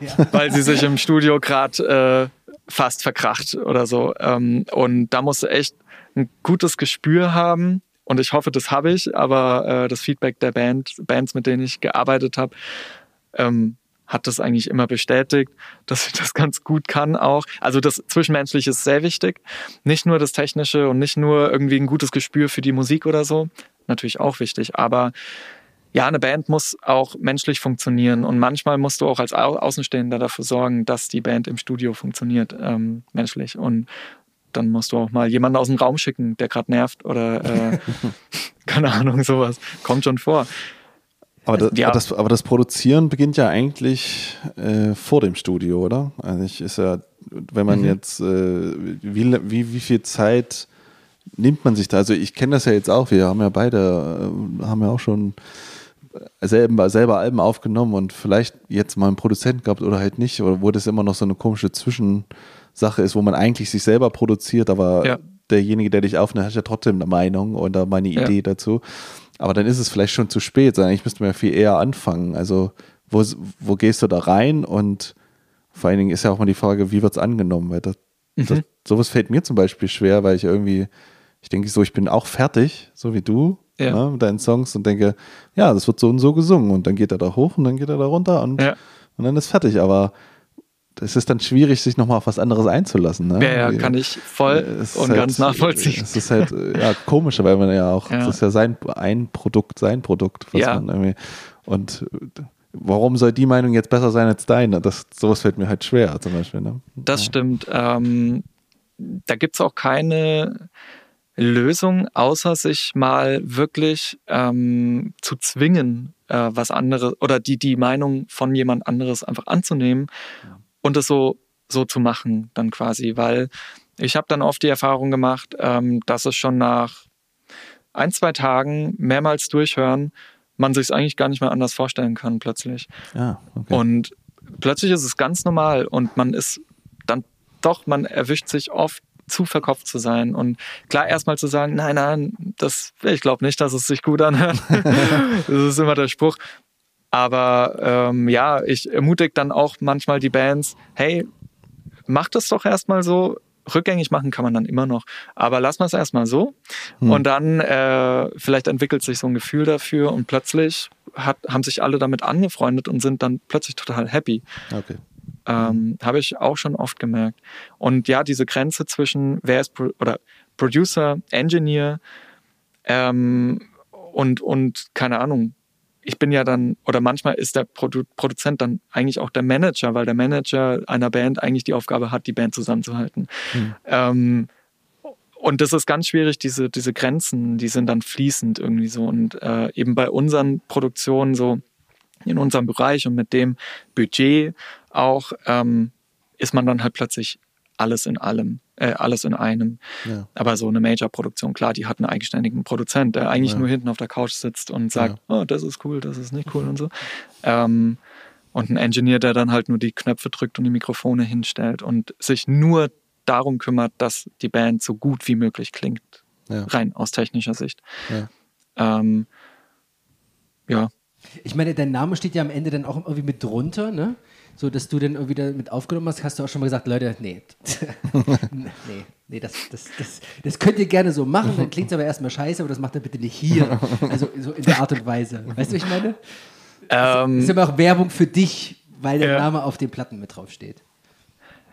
C: ja. weil sie sich im Studio gerade äh, fast verkracht oder so. Ähm, und da musst du echt ein gutes Gespür haben. Und ich hoffe, das habe ich, aber äh, das Feedback der Band, Bands, mit denen ich gearbeitet habe, ähm, hat das eigentlich immer bestätigt, dass ich das ganz gut kann auch. Also das Zwischenmenschliche ist sehr wichtig. Nicht nur das Technische und nicht nur irgendwie ein gutes Gespür für die Musik oder so. Natürlich auch wichtig. Aber ja, eine Band muss auch menschlich funktionieren und manchmal musst du auch als Außenstehender dafür sorgen, dass die Band im Studio funktioniert, ähm, menschlich. Und dann musst du auch mal jemanden aus dem Raum schicken, der gerade nervt oder äh, keine Ahnung, sowas. Kommt schon vor.
A: Aber das, ja. aber das, aber das, Produzieren beginnt ja eigentlich äh, vor dem Studio, oder? Eigentlich ist ja, wenn man mhm. jetzt, äh, wie, wie, wie viel Zeit nimmt man sich da? Also ich kenne das ja jetzt auch, wir haben ja beide, äh, haben ja auch schon selber, selber Alben aufgenommen und vielleicht jetzt mal einen Produzenten gehabt oder halt nicht, oder wo das immer noch so eine komische Zwischensache ist, wo man eigentlich sich selber produziert, aber
C: ja.
A: derjenige, der dich aufnimmt, hat ja trotzdem eine Meinung oder meine Idee ja. dazu. Aber dann ist es vielleicht schon zu spät. Ich müsste mir viel eher anfangen. Also, wo, wo gehst du da rein? Und vor allen Dingen ist ja auch mal die Frage, wie wird es angenommen? Weil das, mhm. das, sowas fällt mir zum Beispiel schwer, weil ich irgendwie, ich denke so, ich bin auch fertig, so wie du, ja. ne, mit deinen Songs und denke, ja, das wird so und so gesungen. Und dann geht er da hoch und dann geht er da runter und, ja. und dann ist fertig. Aber es ist dann schwierig, sich nochmal auf was anderes einzulassen. Ne?
C: Ja, ja, kann ich voll und halt, ganz nachvollziehen.
A: Es ist halt ja, komisch, weil man ja auch, es ist ja sein ein Produkt, sein Produkt, was ja. man irgendwie und warum soll die Meinung jetzt besser sein als deine? Das, sowas fällt mir halt schwer zum Beispiel. Ne?
C: Das ja. stimmt. Ähm, da gibt es auch keine Lösung, außer sich mal wirklich ähm, zu zwingen, äh, was anderes oder die, die Meinung von jemand anderes einfach anzunehmen und es so, so zu machen, dann quasi, weil ich habe dann oft die Erfahrung gemacht, ähm, dass es schon nach ein, zwei Tagen mehrmals durchhören, man sich es eigentlich gar nicht mehr anders vorstellen kann plötzlich.
A: Ah, okay.
C: Und plötzlich ist es ganz normal und man ist dann doch, man erwischt sich oft zu verkopft zu sein und klar erstmal zu sagen, nein, nein, das, ich glaube nicht, dass es sich gut anhört. das ist immer der Spruch. Aber ähm, ja, ich ermutige dann auch manchmal die Bands, hey, mach das doch erstmal so. Rückgängig machen kann man dann immer noch. Aber lass mal es erstmal so. Hm. Und dann äh, vielleicht entwickelt sich so ein Gefühl dafür und plötzlich hat, haben sich alle damit angefreundet und sind dann plötzlich total happy.
A: Okay.
C: Ähm, Habe ich auch schon oft gemerkt. Und ja, diese Grenze zwischen wer ist Pro oder Producer, Engineer ähm, und, und keine Ahnung, ich bin ja dann, oder manchmal ist der Produ Produzent dann eigentlich auch der Manager, weil der Manager einer Band eigentlich die Aufgabe hat, die Band zusammenzuhalten. Mhm. Ähm, und das ist ganz schwierig, diese, diese Grenzen, die sind dann fließend irgendwie so. Und äh, eben bei unseren Produktionen so in unserem Bereich und mit dem Budget auch, ähm, ist man dann halt plötzlich alles in allem äh, alles in einem. Ja. Aber so eine Major-Produktion, klar, die hat einen eigenständigen Produzent, der eigentlich ja. nur hinten auf der Couch sitzt und sagt, ja. oh, das ist cool, das ist nicht cool und so. Ähm, und ein Engineer, der dann halt nur die Knöpfe drückt und die Mikrofone hinstellt und sich nur darum kümmert, dass die Band so gut wie möglich klingt, rein aus technischer Sicht. Ähm, ja.
B: Ich meine, dein Name steht ja am Ende dann auch irgendwie mit drunter, ne? So dass du dann irgendwie da mit aufgenommen hast, hast du auch schon mal gesagt, Leute, nee, nee, nee, das, das, das, das könnt ihr gerne so machen, dann klingt es aber erstmal scheiße, aber das macht ihr bitte nicht hier. Also so in der Art und Weise. Weißt du, was ich meine? Ähm, das ist aber auch Werbung für dich, weil der ja. Name auf den Platten mit drauf steht.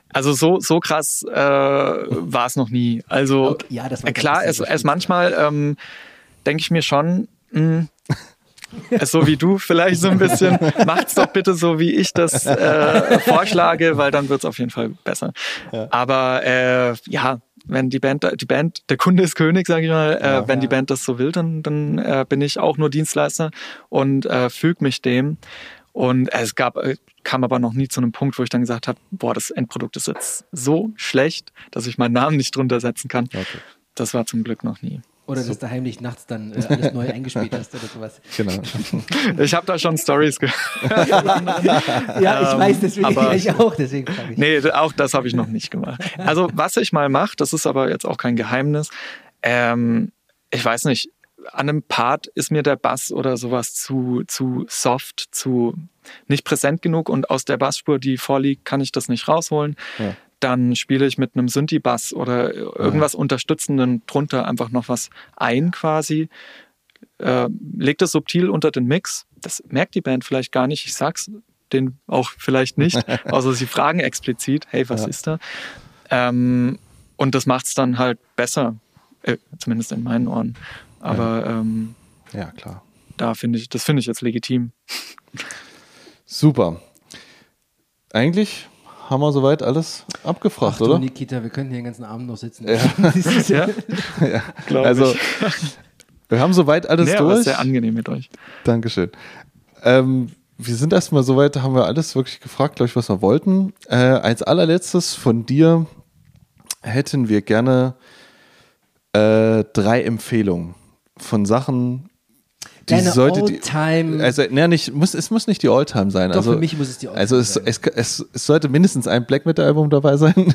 C: Also so, so krass äh, war es noch nie. Also okay, ja, das war klar, es, es manchmal ähm, denke ich mir schon, mh, hm, so wie du vielleicht so ein bisschen. Macht's doch bitte so, wie ich das äh, vorschlage, weil dann wird's auf jeden Fall besser. Ja. Aber äh, ja, wenn die Band, die Band, der Kunde ist König, sage ich mal. Äh, ja, wenn ja. die Band das so will, dann, dann äh, bin ich auch nur Dienstleister und äh, füge mich dem. Und es gab, äh, kam aber noch nie zu einem Punkt, wo ich dann gesagt habe, boah, das Endprodukt ist jetzt so schlecht, dass ich meinen Namen nicht drunter setzen kann. Okay. Das war zum Glück noch nie.
B: Oder so. dass du heimlich nachts dann äh, alles neu eingespielt hast oder sowas.
A: Genau.
C: Ich habe da schon Stories gehört.
B: ja, ich weiß, deswegen aber, ich auch, deswegen
C: frage ich. Nee, auch das habe ich noch nicht gemacht. Also, was ich mal mache, das ist aber jetzt auch kein Geheimnis. Ähm, ich weiß nicht, an einem Part ist mir der Bass oder sowas zu, zu soft, zu nicht präsent genug und aus der Bassspur, die vorliegt, kann ich das nicht rausholen. Ja dann spiele ich mit einem Synthi-Bass oder irgendwas. Unterstützenden drunter einfach noch was ein quasi. Äh, legt es subtil unter den Mix. Das merkt die Band vielleicht gar nicht. Ich sag's denen auch vielleicht nicht, außer sie fragen explizit, hey, was ja. ist da? Ähm, und das macht es dann halt besser, äh, zumindest in meinen Ohren. Aber
A: ja,
C: ähm,
A: ja klar.
C: Da finde ich, das finde ich jetzt legitim.
A: Super. Eigentlich haben wir soweit alles abgefragt, Ach, oder?
B: Nikita, wir können hier den ganzen Abend noch sitzen.
A: Ja. ja? ja. Also, wir haben soweit alles
C: nee,
A: durch.
C: sehr angenehm mit euch.
A: Dankeschön. Ähm, wir sind erstmal soweit, haben wir alles wirklich gefragt, glaube ich, was wir wollten. Äh, als allerletztes von dir hätten wir gerne äh, drei Empfehlungen von Sachen, die
B: Deine
A: sollte die, also ne, nicht muss es muss nicht die Alltime sein.
B: Doch,
A: also
B: für mich muss es die All-Time
A: Also es,
B: sein.
A: es, es, es sollte mindestens ein Black Metal Album dabei sein.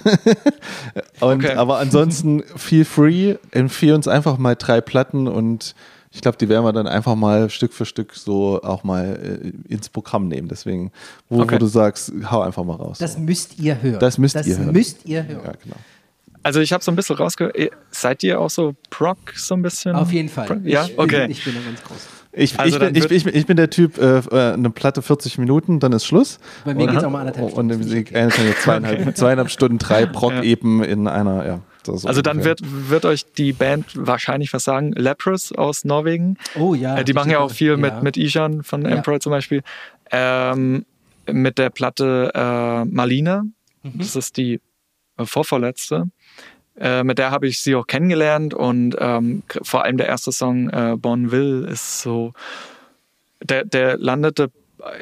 A: und
C: Okay.
A: aber ansonsten feel free, empfehle uns einfach mal drei Platten und ich glaube, die werden wir dann einfach mal Stück für Stück so auch mal äh, ins Programm nehmen. Deswegen, wo,
C: Okay.
A: wo du sagst, hau einfach mal raus.
B: Das müsst ihr hören.
A: Das müsst ihr hören.
B: müsst ihr hören.
A: ja, genau.
C: Also ich habe so ein bisschen rausgehört, seid ihr auch so Proc so ein bisschen?
B: Auf jeden Fall.
C: Proc? Ja,
B: ich,
C: okay.
B: Ich bin da ganz groß.
A: Ich,
C: Also
A: ich, bin,
C: dann
A: ich, ich, ich bin der Typ, äh, äh, eine Platte 40 Minuten, dann ist Schluss.
B: Bei mir
A: Und-
B: geht's auch mal anderthalb
A: Und
B: Stunden.
A: eine, eine, eine zweieinhalb, zweieinhalb Stunden, drei Proc-Epen in einer, ja. so- so
C: Also dann
A: ungefähr.
C: wird, wird euch die Band wahrscheinlich was sagen. Leprous aus Norwegen.
B: Oh ja.
C: Äh, die machen ja auch viel
B: Ja.
C: mit, mit Ishan von
B: Ja.
C: Emperor zum Beispiel. Ähm, mit der Platte äh, Malina.
B: Mhm.
C: Das ist die äh, vorvorletzte. Äh, mit der habe ich sie auch kennengelernt und ähm, vor allem der erste Song äh, Bonville ist so, der, der landete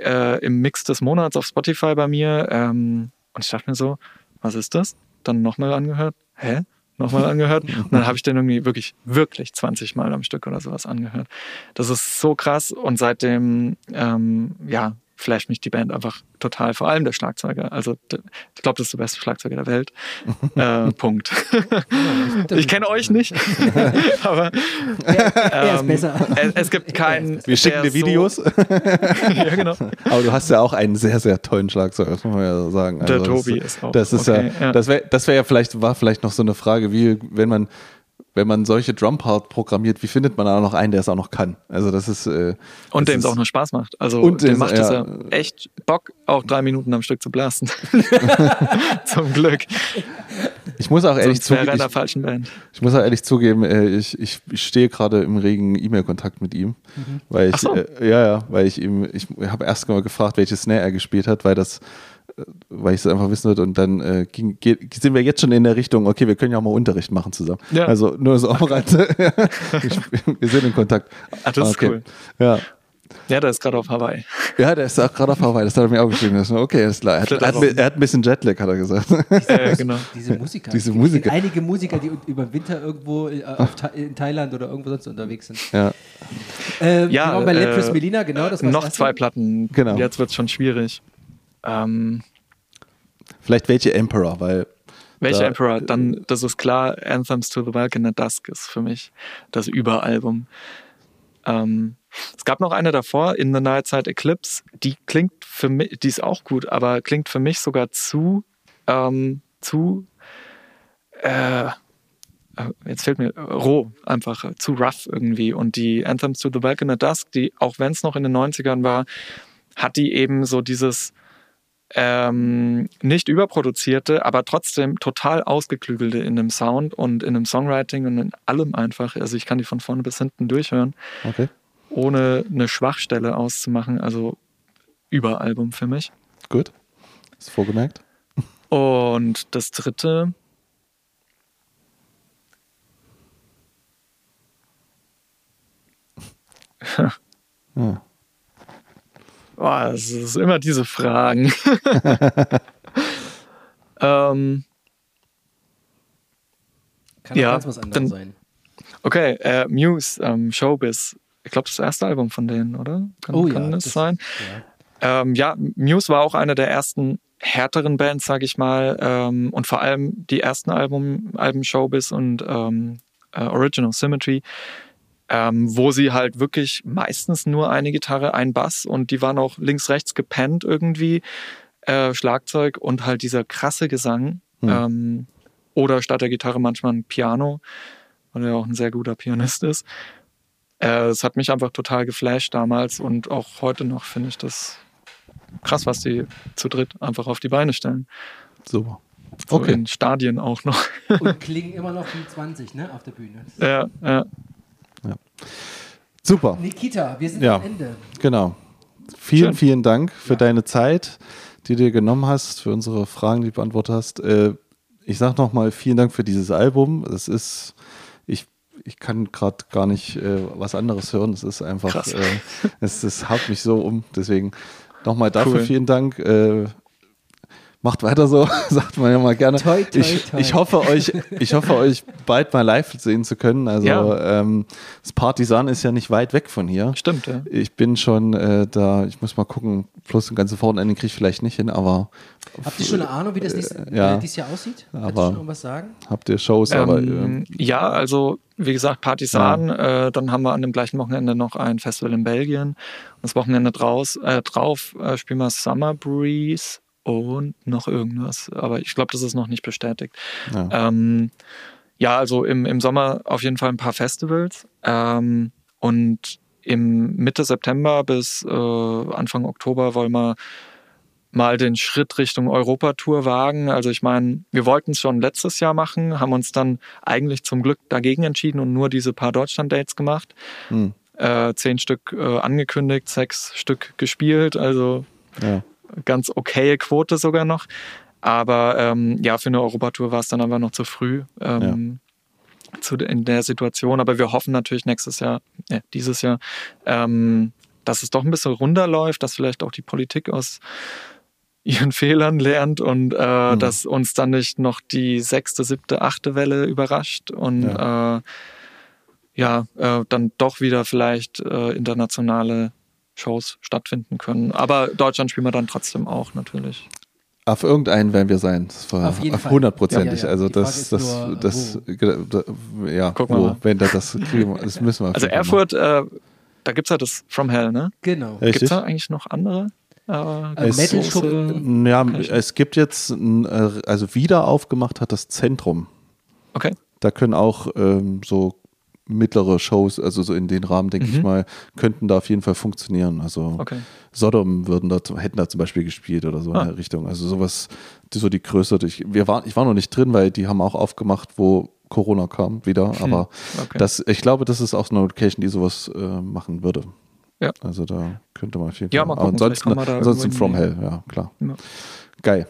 C: äh, im Mix des Monats auf Spotify bei mir ähm, und ich dachte mir so, was ist das? Dann nochmal angehört, hä? Nochmal angehört und dann habe ich den irgendwie wirklich, wirklich 20 Mal am Stück oder sowas angehört. Das ist so krass und seitdem, ähm, ja, flasht mich die Band einfach total, vor allem der Schlagzeuger. Also ich glaube, das ist der beste Schlagzeuger der Welt. äh, Punkt. ich kenne euch nicht, aber
B: Er, er ist
C: ähm,
B: besser.
C: es, es gibt keinen.
A: Wir schicken
C: der
A: dir Videos,
C: So, ja, genau.
A: aber du hast ja auch einen sehr, sehr tollen Schlagzeug, das muss man ja sagen.
C: Der
A: das,
C: Tobi ist auch,
A: Das ist
C: okay,
A: ja,
C: ja.
A: das wäre das wär ja vielleicht, war vielleicht noch so eine Frage, wie, wenn man, wenn man solche Drumpart programmiert, wie findet man da noch einen, der es auch noch kann? Also das ist. Äh,
C: Und dem es auch noch Spaß macht. Also
A: Und
C: dem macht es
A: ja.
C: echt Bock, auch drei Minuten am Stück zu blasen. Zum Glück.
A: Ich muss auch ehrlich zugeben, ich,
C: falschen Band.
A: ich muss auch ehrlich zugeben, äh, ich, ich, ich stehe gerade im regen E-Mail-Kontakt mit ihm, weil ich,
C: Ach so.
A: äh, ja, ja, weil ich ihm, ich habe erst mal gefragt, welche Snare er gespielt hat, weil das, weil ich es einfach wissen wollte und dann äh, ging, geht, sind wir jetzt schon in der Richtung, okay, wir können ja auch mal Unterricht machen zusammen.
C: Ja.
A: Also nur so am Rande. wir sind in Kontakt.
C: Ah, das ist cool.
A: Ja.
C: Ja, der ist gerade auf Hawaii.
A: Ja, der ist auch gerade auf Hawaii, das hat er mir auch geschrieben. Das ist- Okay, ist klar. Er hat, er, hat, er hat ein bisschen Jetlag, hat er gesagt.
C: Äh, genau.
B: Diese Musiker.
A: Diese
B: Es gibt
A: Musiker.
B: Einige Musiker, die über Winter irgendwo äh, in Thailand oder irgendwo sonst unterwegs sind.
A: ja.
B: Ähm,
C: Ja,
B: wir waren bei
C: äh,
B: Lepris Melina, genau. Das
C: Noch zwei. Platten.
A: Genau.
C: Jetzt wird es schon schwierig. Ähm,
A: Vielleicht welche Emperor, weil
C: welcher
A: Da-
C: Emperor? Dann, das ist klar, Anthems to the Welcome at Dusk ist für mich das Überalbum. Ähm, es gab noch eine davor, In the Night Side Eclipse. Die klingt für mich, die ist auch gut, aber klingt für mich sogar zu, ähm, zu, äh, äh, jetzt fehlt mir, äh, roh, einfach äh, zu rough irgendwie. Und die Anthems to the Welcome at Dusk, die, auch wenn es noch in den 90ern war, hat die eben so dieses, ähm, nicht überproduzierte, aber trotzdem total ausgeklügelte in dem Sound und in dem Songwriting und in allem einfach. Also ich kann die von vorne bis hinten durchhören,
A: okay,
C: ohne eine Schwachstelle auszumachen. Also Überalbum für mich.
A: gut. Ist vorgemerkt.
C: Und das dritte.
A: Ja.
C: Boah, es ist immer diese Fragen. ähm,
B: Kann
C: Ja,
B: ganz was anderes
C: dann-
B: sein.
C: okay, äh, Muse, ähm, Showbiz. Ich glaube, das ist das erste Album von denen, oder? Kann,
B: Oh
C: kann
B: ja,
C: das,
B: das-
C: sein?
B: Ja.
C: Ähm, ja, Muse war auch eine der ersten härteren Bands, sage ich mal. Ähm, und vor allem die ersten Album, Alben Showbiz und ähm, äh, Original Symmetry, ähm, wo sie halt wirklich meistens nur eine Gitarre, ein Bass und die waren auch links, rechts gepennt irgendwie, äh, Schlagzeug und halt dieser krasse Gesang.
A: Hm.
C: Ähm, oder statt der Gitarre manchmal ein Piano, weil er auch ein sehr guter Pianist ist. Äh, Es hat mich einfach total geflasht damals und auch heute noch finde ich das krass, was die zu dritt einfach auf die Beine stellen.
A: Super.
C: So
A: Okay.
C: in Stadien auch noch.
B: Und klingen immer noch wie 20, ne, auf der Bühne.
C: ja, ja.
A: Super.
B: Nikita, wir sind
A: Ja.
B: am Ende.
A: Genau. Vielen,
C: Schön.
A: vielen Dank für deine Zeit, die du dir genommen hast, für unsere Fragen, die du beantwortet hast. Äh, ich sage nochmal vielen Dank für dieses Album. Es ist, ich, ich kann gerade gar nicht äh, was anderes hören. Es ist einfach,
C: Krass.
A: äh, es, es haut mich so um. Deswegen nochmal dafür
C: Cool.
A: vielen Dank. Äh, macht weiter so, sagt man ja mal gerne.
B: Toi, toi,
A: ich,
B: toi.
A: ich hoffe euch, ich hoffe euch bald mal live sehen zu können. Also
C: Ja.
A: ähm, das Partisan ist ja nicht weit weg von hier.
C: Stimmt, ja.
A: Ich bin schon äh, da, ich muss mal gucken, plus ein ganzes Wochenende kriege ich vielleicht nicht hin, aber
B: Habt ihr schon eine Ahnung, wie das nächste,
A: ja.
B: äh, dieses Jahr aussieht? Kannst du
A: Aber-
B: schon irgendwas sagen?
A: habt ihr Shows, aber
C: Ähm, ja, also wie gesagt, Partisan. Äh, dann haben wir an dem gleichen Wochenende noch ein Festival in Belgien. Und das Wochenende draus, äh, drauf äh, spielen wir Summer Breeze und noch irgendwas. Aber ich glaube, das ist noch nicht bestätigt.
A: Ja.
C: Ähm, ja, also im, im Sommer auf jeden Fall ein paar Festivals. Ähm, und im Mitte September bis äh, Anfang Oktober wollen wir mal den Schritt Richtung Europatour wagen. Also ich meine, wir wollten es schon letztes Jahr machen, haben uns dann eigentlich zum Glück dagegen entschieden und nur diese paar Deutschland-Dates gemacht.
A: Hm.
C: Äh, zehn Stück äh, angekündigt, sechs Stück gespielt, also
A: ja.
C: Ganz okaye Quote sogar noch. Aber ähm, ja, für eine Europatour war es dann einfach noch zu früh ähm, zu, in der Situation. Aber wir hoffen natürlich nächstes Jahr, äh, dieses Jahr, ähm, dass es doch ein bisschen runterläuft, dass vielleicht auch die Politik aus ihren Fehlern lernt und äh, dass uns dann nicht noch die sechste, siebte, achte Welle überrascht und ja, äh, ja äh, dann doch wieder vielleicht äh, internationale Shows stattfinden können. Aber Deutschland spielen wir dann trotzdem auch natürlich.
A: Auf irgendeinen werden wir sein. Das war
B: Auf
A: hundertprozentig.
B: Ja, ja, ja.
A: Also das, das,
B: ist
A: das,
B: nur,
A: das, ja,
C: Gucken
A: wo,
C: mal.
A: wenn das, das kriegen, wir- das müssen wir.
C: Also Erfurt, äh, da gibt es ja das From Hell, ne?
B: Genau.
A: Richtig.
C: Gibt es da eigentlich noch andere? Äh,
B: Äh,
A: Es-
B: Metal-Schuppen.
A: machen. Ja, es gibt jetzt, ein, äh, also wieder aufgemacht hat das Zentrum.
C: Okay.
A: Da können auch ähm, so mittlere Shows, also so in den Rahmen, denke ich mal, könnten da auf jeden Fall funktionieren. Also
C: Mhm. Okay.
A: Sodom würden da, hätten da zum Beispiel gespielt oder so
C: Ah.
A: in der Richtung. Also sowas, die, so die Größe. Ich, wir waren, ich war noch nicht drin, weil die haben auch aufgemacht, wo Corona kam wieder. Aber
C: Hm. Okay.
A: das, ich glaube, das ist auch so eine Location, die sowas äh, machen würde.
C: Ja.
A: Also da könnte man auf jeden
C: Ja,
A: Fall.
C: mal
A: Aber
C: gucken,
A: ansonsten, ansonsten From Hell, ja, klar.
C: Ja.
A: Geil.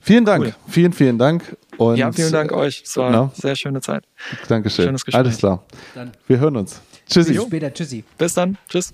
A: Vielen Dank.
C: Cool.
A: Vielen, vielen Dank. Und,
C: ja, vielen Dank euch. Es war eine sehr schöne Zeit.
A: Dankeschön.
C: Schönes Gespräch.
A: Alles klar.
B: Dann
A: Wir hören uns. Tschüssi.
B: bis später. Tschüssi.
C: Bis dann. Tschüss.